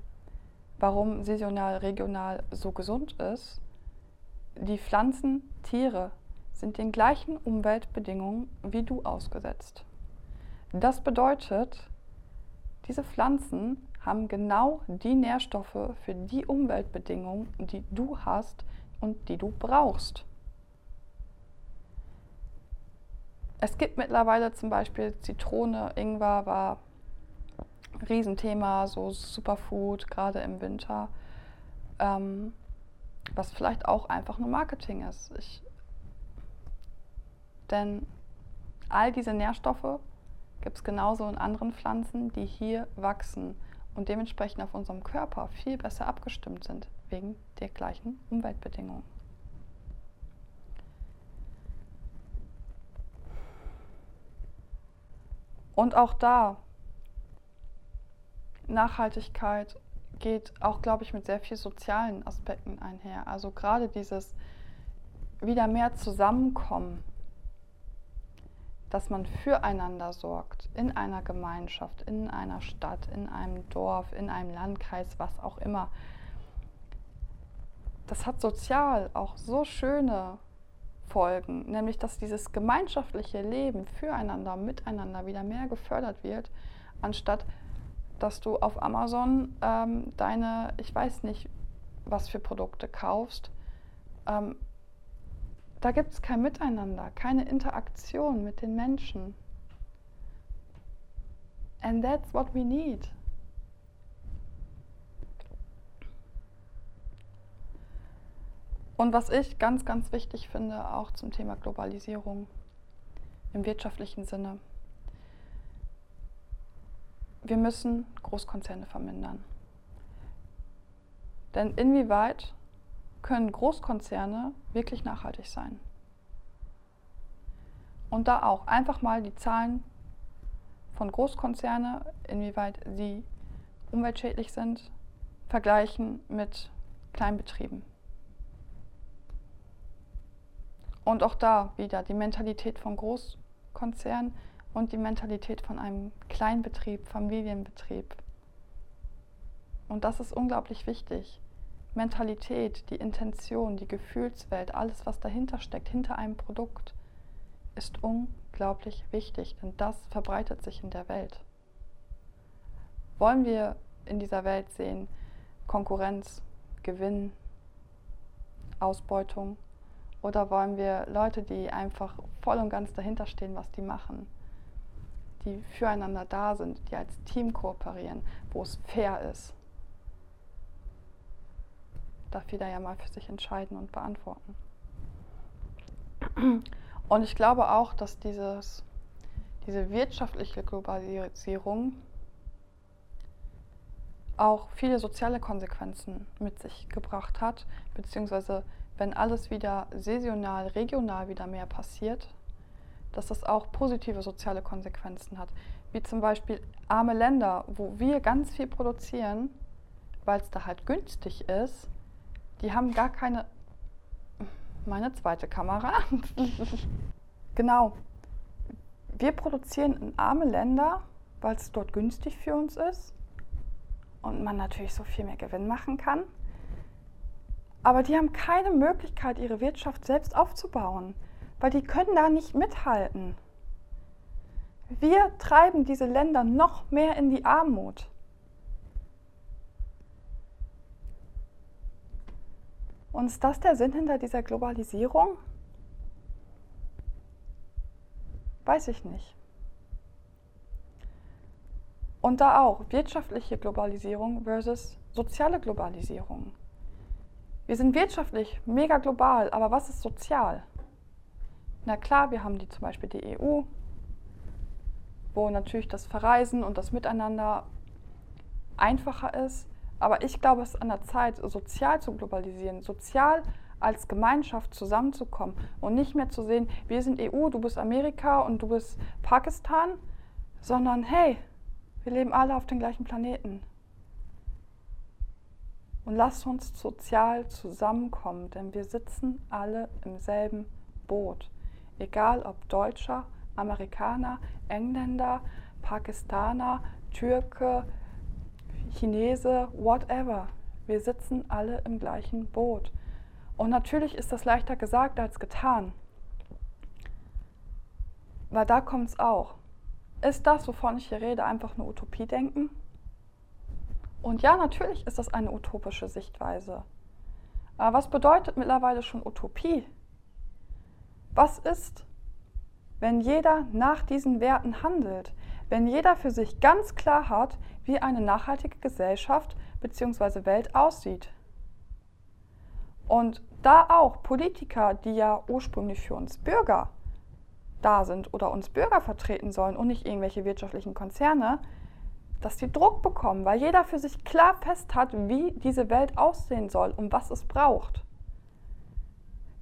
warum saisonal, regional so gesund ist, die Pflanzen, Tiere sind den gleichen Umweltbedingungen wie du ausgesetzt. Das bedeutet, diese Pflanzen haben genau die Nährstoffe für die Umweltbedingungen, die du hast und die du brauchst. Es gibt mittlerweile zum Beispiel Zitrone, Ingwer war Riesenthema, so Superfood, gerade im Winter. Ähm, was vielleicht auch einfach nur Marketing ist. Ich, denn all diese Nährstoffe gibt es genauso in anderen Pflanzen, die hier wachsen und dementsprechend auf unserem Körper viel besser abgestimmt sind, wegen der gleichen Umweltbedingungen. Und auch da, Nachhaltigkeit geht auch, glaube ich, mit sehr vielen sozialen Aspekten einher. Also gerade dieses wieder mehr Zusammenkommen, dass man füreinander sorgt, in einer Gemeinschaft, in einer Stadt, in einem Dorf, in einem Landkreis, was auch immer. Das hat sozial auch so schöne Folgen, nämlich dass dieses gemeinschaftliche Leben füreinander, miteinander wieder mehr gefördert wird, anstatt dass du auf Amazon ähm, deine, ich weiß nicht, was für Produkte kaufst. Ähm, da gibt es kein Miteinander, keine Interaktion mit den Menschen. And that's what we need. Und was ich ganz, ganz wichtig finde, auch zum Thema Globalisierung im wirtschaftlichen Sinne, wir müssen Großkonzerne vermindern. Denn inwieweit können Großkonzerne wirklich nachhaltig sein? Und da auch einfach mal die Zahlen von Großkonzerne, inwieweit sie umweltschädlich sind, vergleichen mit Kleinbetrieben. Und auch da wieder die Mentalität von Großkonzernen und die Mentalität von einem Kleinbetrieb, Familienbetrieb. Und das ist unglaublich wichtig. Mentalität, die Intention, die Gefühlswelt, alles, was dahinter steckt, hinter einem Produkt, ist unglaublich wichtig, denn das verbreitet sich in der Welt. Wollen wir in dieser Welt sehen Konkurrenz, Gewinn, Ausbeutung? Oder wollen wir Leute, die einfach voll und ganz dahinter stehen, was die machen? Die füreinander da sind, die als Team kooperieren, wo es fair ist. Darf jeder ja mal für sich entscheiden und beantworten. Und ich glaube auch, dass dieses, diese wirtschaftliche Globalisierung auch viele soziale Konsequenzen mit sich gebracht hat, beziehungsweise wenn alles wieder saisonal, regional wieder mehr passiert, dass das auch positive soziale Konsequenzen hat. Wie zum Beispiel arme Länder, wo wir ganz viel produzieren, weil es da halt günstig ist, die haben gar keine. Meine zweite Kamera. genau. Wir produzieren in arme Länder, weil es dort günstig für uns ist und man natürlich so viel mehr Gewinn machen kann. Aber die haben keine Möglichkeit, ihre Wirtschaft selbst aufzubauen, weil die können da nicht mithalten. Wir treiben diese Länder noch mehr in die Armut. Und ist das der Sinn hinter dieser Globalisierung? Weiß ich nicht. Und da auch wirtschaftliche Globalisierung versus soziale Globalisierung. Wir sind wirtschaftlich mega global, aber was ist sozial? Na klar, wir haben die zum Beispiel die EU, wo natürlich das Verreisen und das Miteinander einfacher ist. Aber ich glaube, es ist an der Zeit, sozial zu globalisieren, sozial als Gemeinschaft zusammenzukommen und nicht mehr zu sehen, wir sind EU, du bist Amerika und du bist Pakistan, sondern hey, wir leben alle auf dem gleichen Planeten und lasst uns sozial zusammenkommen, denn wir sitzen alle im selben Boot. Egal ob Deutscher, Amerikaner, Engländer, Pakistaner, Türke, Chinese, whatever. Wir sitzen alle im gleichen Boot. Und natürlich ist das leichter gesagt als getan. Weil da kommt es auch. Ist das, wovon ich hier rede, einfach eine Utopie denken? Und ja, natürlich ist das eine utopische Sichtweise. Aber was bedeutet mittlerweile schon Utopie? Was ist, wenn jeder nach diesen Werten handelt? Wenn jeder für sich ganz klar hat, wie eine nachhaltige Gesellschaft bzw. Welt aussieht? Und da auch Politiker, die ja ursprünglich für uns Bürger da sind oder uns Bürger vertreten sollen und nicht irgendwelche wirtschaftlichen Konzerne, dass die Druck bekommen, weil jeder für sich klar fest hat, wie diese Welt aussehen soll und was es braucht.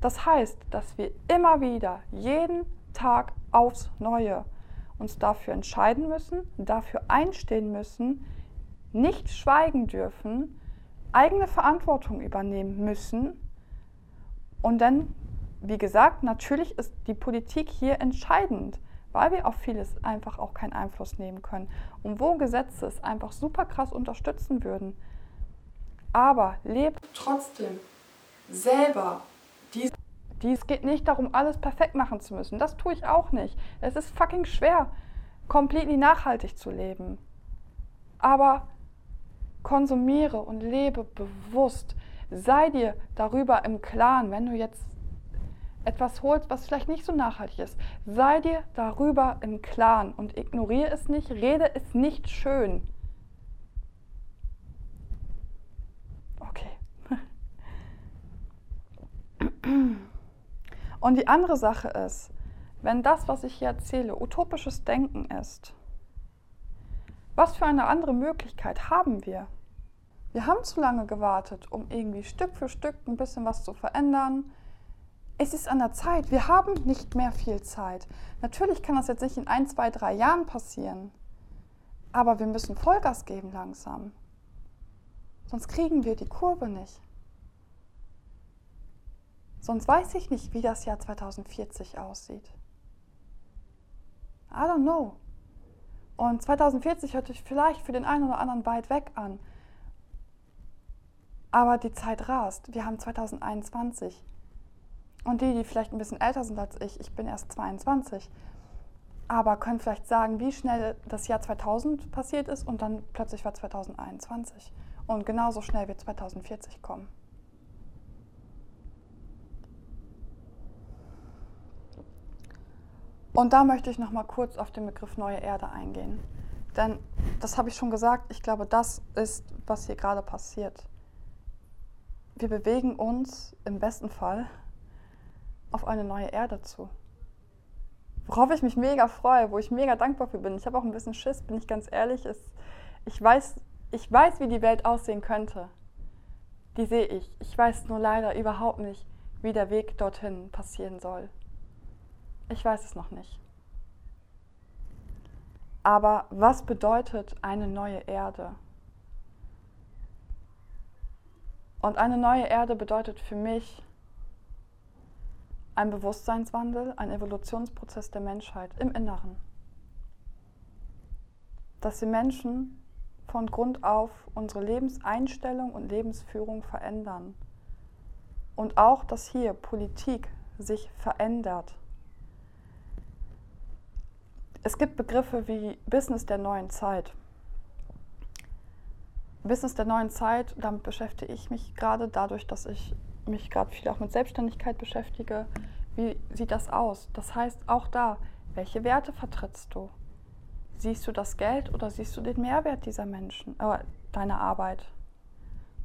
Das heißt, dass wir immer wieder, jeden Tag aufs Neue, uns dafür entscheiden müssen, dafür einstehen müssen, nicht schweigen dürfen, eigene Verantwortung übernehmen müssen und dann, wie gesagt, natürlich ist die Politik hier entscheidend weil wir auf vieles einfach auch keinen Einfluss nehmen können und wo Gesetze es einfach super krass unterstützen würden. Aber lebt trotzdem selber Dies geht nicht darum, alles perfekt machen zu müssen. Das tue ich auch nicht. Es ist fucking schwer, komplett nachhaltig zu leben. Aber konsumiere und lebe bewusst. Sei dir darüber im Klaren, wenn du jetzt etwas holst, was vielleicht nicht so nachhaltig ist, sei dir darüber im Klaren und ignoriere es nicht, rede es nicht schön. Okay. Und die andere Sache ist, wenn das, was ich hier erzähle, utopisches Denken ist, was für eine andere Möglichkeit haben wir? Wir haben zu lange gewartet, um irgendwie Stück für Stück ein bisschen was zu verändern, es ist an der Zeit. Wir haben nicht mehr viel Zeit. Natürlich kann das jetzt nicht in ein, zwei, drei Jahren passieren. Aber wir müssen Vollgas geben langsam. Sonst kriegen wir die Kurve nicht. Sonst weiß ich nicht, wie das Jahr 2040 aussieht. I don't know. Und 2040 hört sich vielleicht für den einen oder anderen weit weg an. Aber die Zeit rast. Wir haben 2021. Und die, die vielleicht ein bisschen älter sind als ich, ich bin erst 22, aber können vielleicht sagen, wie schnell das Jahr 2000 passiert ist und dann plötzlich war 2021. Und genauso schnell wird 2040 kommen. Und da möchte ich noch mal kurz auf den Begriff neue Erde eingehen. Denn das habe ich schon gesagt, ich glaube, das ist, was hier gerade passiert. Wir bewegen uns im besten Fall auf eine neue Erde zu. Worauf ich mich mega freue, wo ich mega dankbar für bin. Ich habe auch ein bisschen Schiss, bin ich ganz ehrlich. Es, ich, weiß, ich weiß, wie die Welt aussehen könnte. Die sehe ich. Ich weiß nur leider überhaupt nicht, wie der Weg dorthin passieren soll. Ich weiß es noch nicht. Aber was bedeutet eine neue Erde? Und eine neue Erde bedeutet für mich ein Bewusstseinswandel, ein Evolutionsprozess der Menschheit im Inneren. Dass wir Menschen von Grund auf unsere Lebenseinstellung und Lebensführung verändern. Und auch, dass hier Politik sich verändert. Es gibt Begriffe wie Business der neuen Zeit. Business der neuen Zeit, damit beschäftige ich mich gerade dadurch, dass ich mich gerade viel auch mit Selbstständigkeit beschäftige. Wie sieht das aus? Das heißt auch da, welche Werte vertrittst du? Siehst du das Geld oder siehst du den Mehrwert dieser Menschen, äh, deiner Arbeit?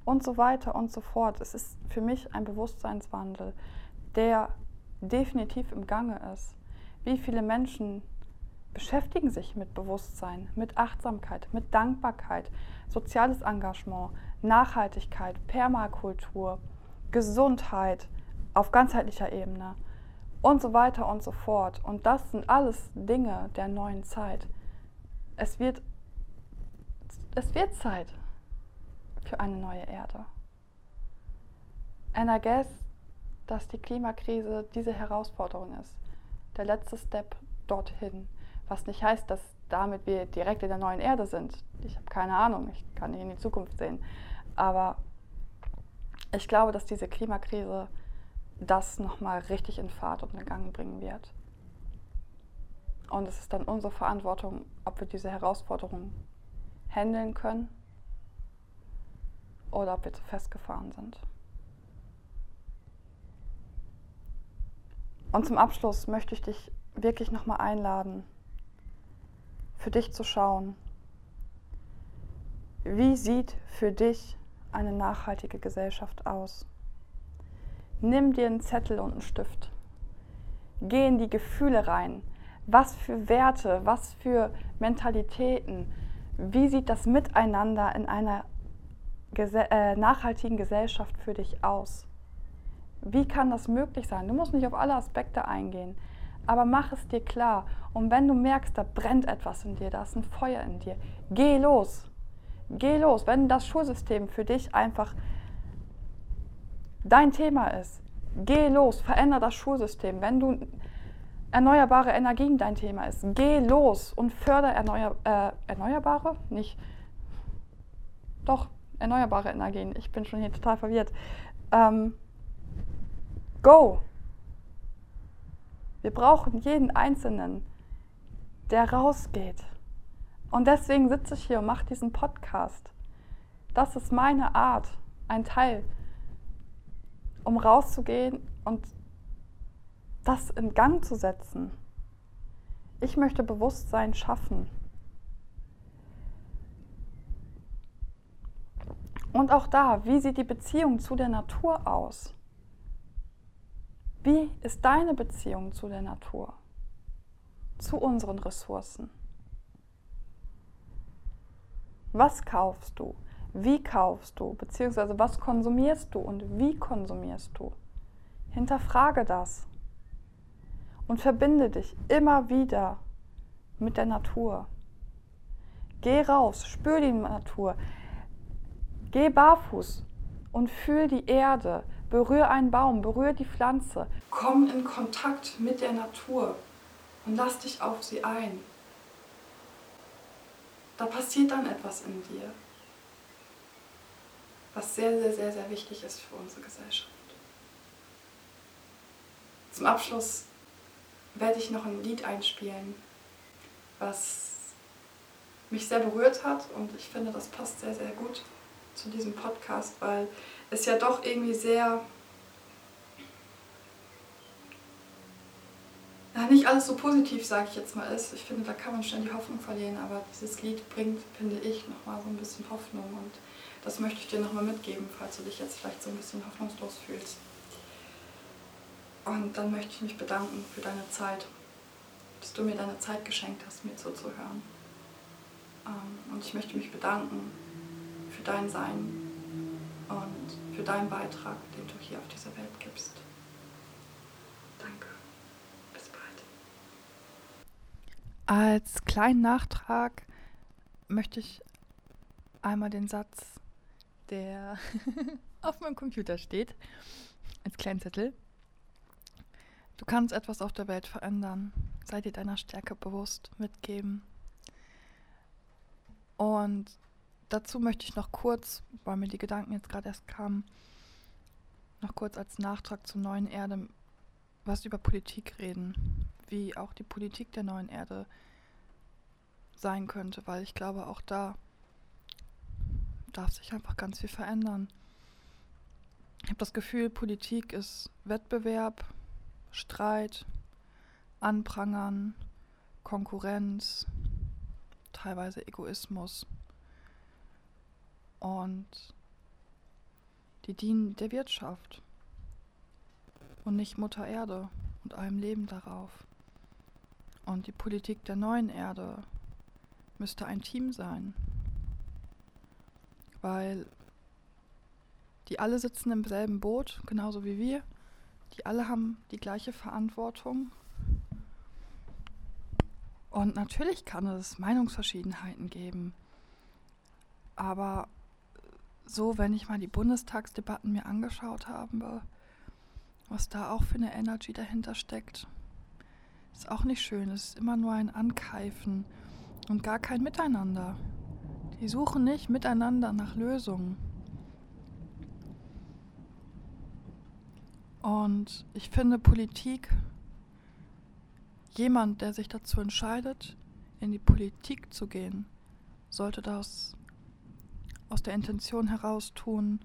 Und so weiter und so fort. Es ist für mich ein Bewusstseinswandel, der definitiv im Gange ist. Wie viele Menschen beschäftigen sich mit Bewusstsein, mit Achtsamkeit, mit Dankbarkeit, soziales Engagement, Nachhaltigkeit, Permakultur, Gesundheit auf ganzheitlicher Ebene und so weiter und so fort. Und das sind alles Dinge der neuen Zeit. Es wird, es wird Zeit für eine neue Erde. And I guess, dass die Klimakrise diese Herausforderung ist. Der letzte Step dorthin. Was nicht heißt, dass damit wir direkt in der neuen Erde sind. Ich habe keine Ahnung, ich kann nicht in die Zukunft sehen. Aber ich glaube, dass diese Klimakrise das nochmal richtig in Fahrt und in Gang bringen wird. Und es ist dann unsere Verantwortung, ob wir diese Herausforderung handeln können oder ob wir zu festgefahren sind. Und zum Abschluss möchte ich dich wirklich nochmal einladen, für dich zu schauen, wie sieht für dich eine nachhaltige Gesellschaft aus? Nimm dir einen Zettel und einen Stift. Geh in die Gefühle rein. Was für Werte, was für Mentalitäten, wie sieht das Miteinander in einer Gese äh, nachhaltigen Gesellschaft für dich aus? Wie kann das möglich sein? Du musst nicht auf alle Aspekte eingehen, aber mach es dir klar. Und wenn du merkst, da brennt etwas in dir, da ist ein Feuer in dir, geh los. Geh los. Wenn das Schulsystem für dich einfach dein Thema ist, geh los, veränder das Schulsystem. Wenn du erneuerbare Energien dein Thema ist, geh los und förder erneuer, äh, erneuerbare, nicht, doch, erneuerbare Energien. Ich bin schon hier total verwirrt. Ähm, go! Wir brauchen jeden Einzelnen, der rausgeht. Und deswegen sitze ich hier und mache diesen Podcast. Das ist meine Art, ein Teil, um rauszugehen und das in Gang zu setzen. Ich möchte Bewusstsein schaffen. Und auch da, wie sieht die Beziehung zu der Natur aus? Wie ist deine Beziehung zu der Natur, zu unseren Ressourcen? Was kaufst du? Wie kaufst du? Beziehungsweise was konsumierst du und wie konsumierst du? Hinterfrage das und verbinde dich immer wieder mit der Natur. Geh raus, spür die Natur. Geh barfuß und fühl die Erde. Berühr einen Baum, berühr die Pflanze. Komm in Kontakt mit der Natur und lass dich auf sie ein da passiert dann etwas in dir, was sehr, sehr, sehr, sehr wichtig ist für unsere Gesellschaft. Zum Abschluss werde ich noch ein Lied einspielen, was mich sehr berührt hat und ich finde, das passt sehr, sehr gut zu diesem Podcast, weil es ja doch irgendwie sehr ja, nicht alles so positiv, sage ich jetzt mal, ist. Ich finde, da kann man schnell die Hoffnung verlieren, aber dieses Lied bringt, finde ich, nochmal so ein bisschen Hoffnung und das möchte ich dir nochmal mitgeben, falls du dich jetzt vielleicht so ein bisschen hoffnungslos fühlst. Und dann möchte ich mich bedanken für deine Zeit, dass du mir deine Zeit geschenkt hast, mir zuzuhören. Ähm, und ich möchte mich bedanken für dein Sein und für deinen Beitrag, den du hier auf dieser Welt gibst. Danke. Als kleinen Nachtrag möchte ich einmal den Satz, der auf meinem Computer steht, als kleinen Zettel. Du kannst etwas auf der Welt verändern. Sei dir deiner Stärke bewusst, mitgeben. Und dazu möchte ich noch kurz, weil mir die Gedanken jetzt gerade erst kamen, noch kurz als Nachtrag zur neuen Erde was über Politik reden, wie auch die Politik der neuen Erde sein könnte, weil ich glaube, auch da darf sich einfach ganz viel verändern. Ich habe das Gefühl, Politik ist Wettbewerb, Streit, Anprangern, Konkurrenz, teilweise Egoismus. Und die dienen der Wirtschaft und nicht Mutter Erde und allem Leben darauf. Und die Politik der neuen Erde müsste ein Team sein, weil die alle sitzen im selben Boot, genauso wie wir. Die alle haben die gleiche Verantwortung. Und natürlich kann es Meinungsverschiedenheiten geben. Aber so, wenn ich mal die Bundestagsdebatten mir angeschaut habe, was da auch für eine Energy dahinter steckt. Ist auch nicht schön. Es ist immer nur ein Ankeifen und gar kein Miteinander. Die suchen nicht miteinander nach Lösungen. Und ich finde Politik, jemand, der sich dazu entscheidet, in die Politik zu gehen, sollte das aus der Intention heraus tun,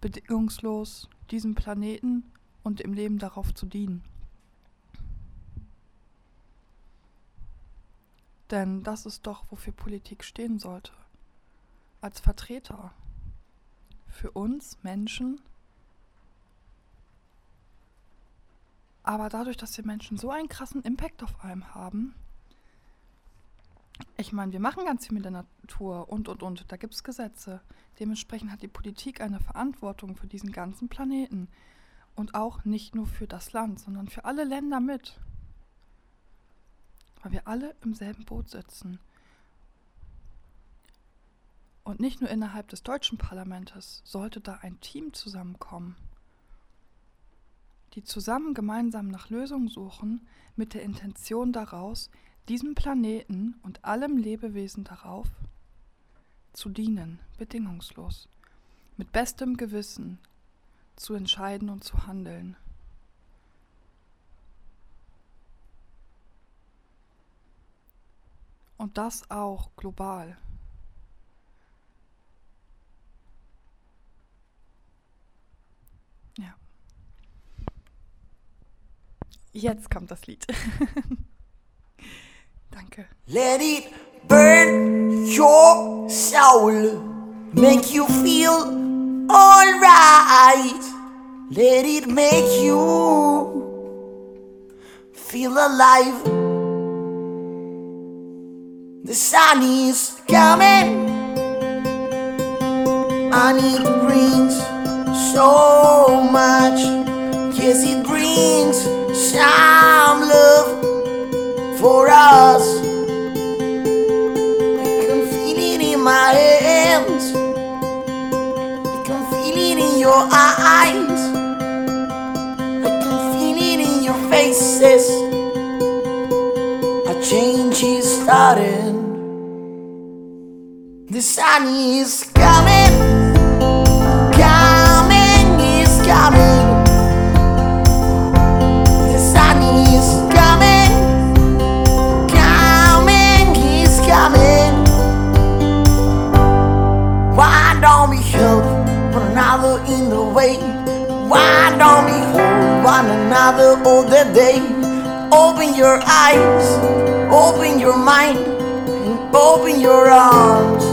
bedingungslos diesem Planeten und im Leben darauf zu dienen. Denn das ist doch, wofür Politik stehen sollte. Als Vertreter. Für uns Menschen. Aber dadurch, dass wir Menschen so einen krassen Impact auf allem haben, ich meine, wir machen ganz viel mit der Natur und, und, und. Da gibt es Gesetze. Dementsprechend hat die Politik eine Verantwortung für diesen ganzen Planeten. Und auch nicht nur für das Land, sondern für alle Länder mit. Weil wir alle im selben Boot sitzen. Und nicht nur innerhalb des deutschen Parlaments sollte da ein Team zusammenkommen, die zusammen gemeinsam nach Lösungen suchen, mit der Intention daraus, diesem Planeten und allem Lebewesen darauf zu dienen, bedingungslos, mit bestem Gewissen, zu entscheiden und zu handeln. Und das auch global. Ja. Jetzt kommt das Lied. Danke.
Let it burn your soul, make you feel alright. Let it make you feel alive. The sun is coming, and it brings so much. Yes, it brings some love for us. I can feel it in my hands I can feel it in your eyes. I can feel it in your faces. A change is starting. The sun is coming, coming is coming. In the way. Why don't we hold one another all the day? Open your eyes, open your mind, and open your arms.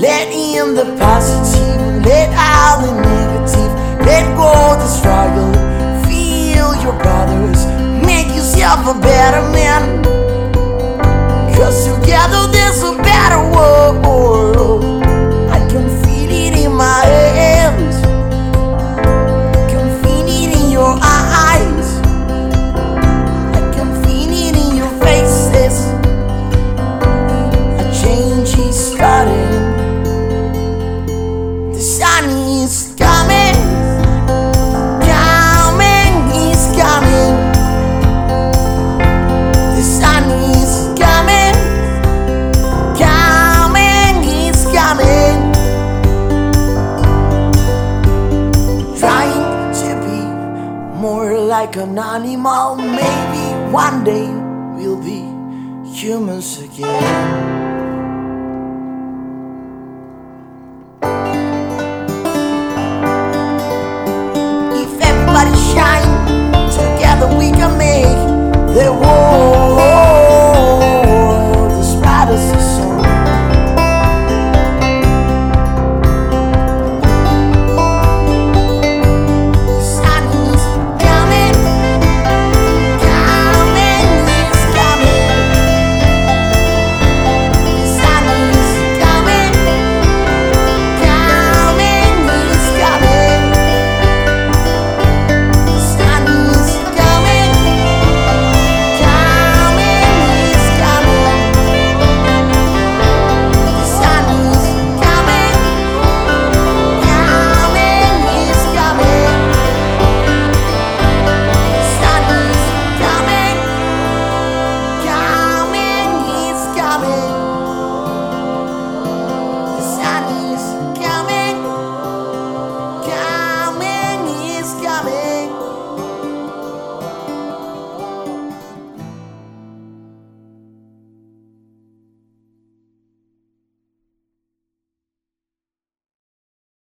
Let in the positive, let out the negative, let go the struggle. Feel your brothers, make yourself a better man. Cause together there's a better world. I can feel it in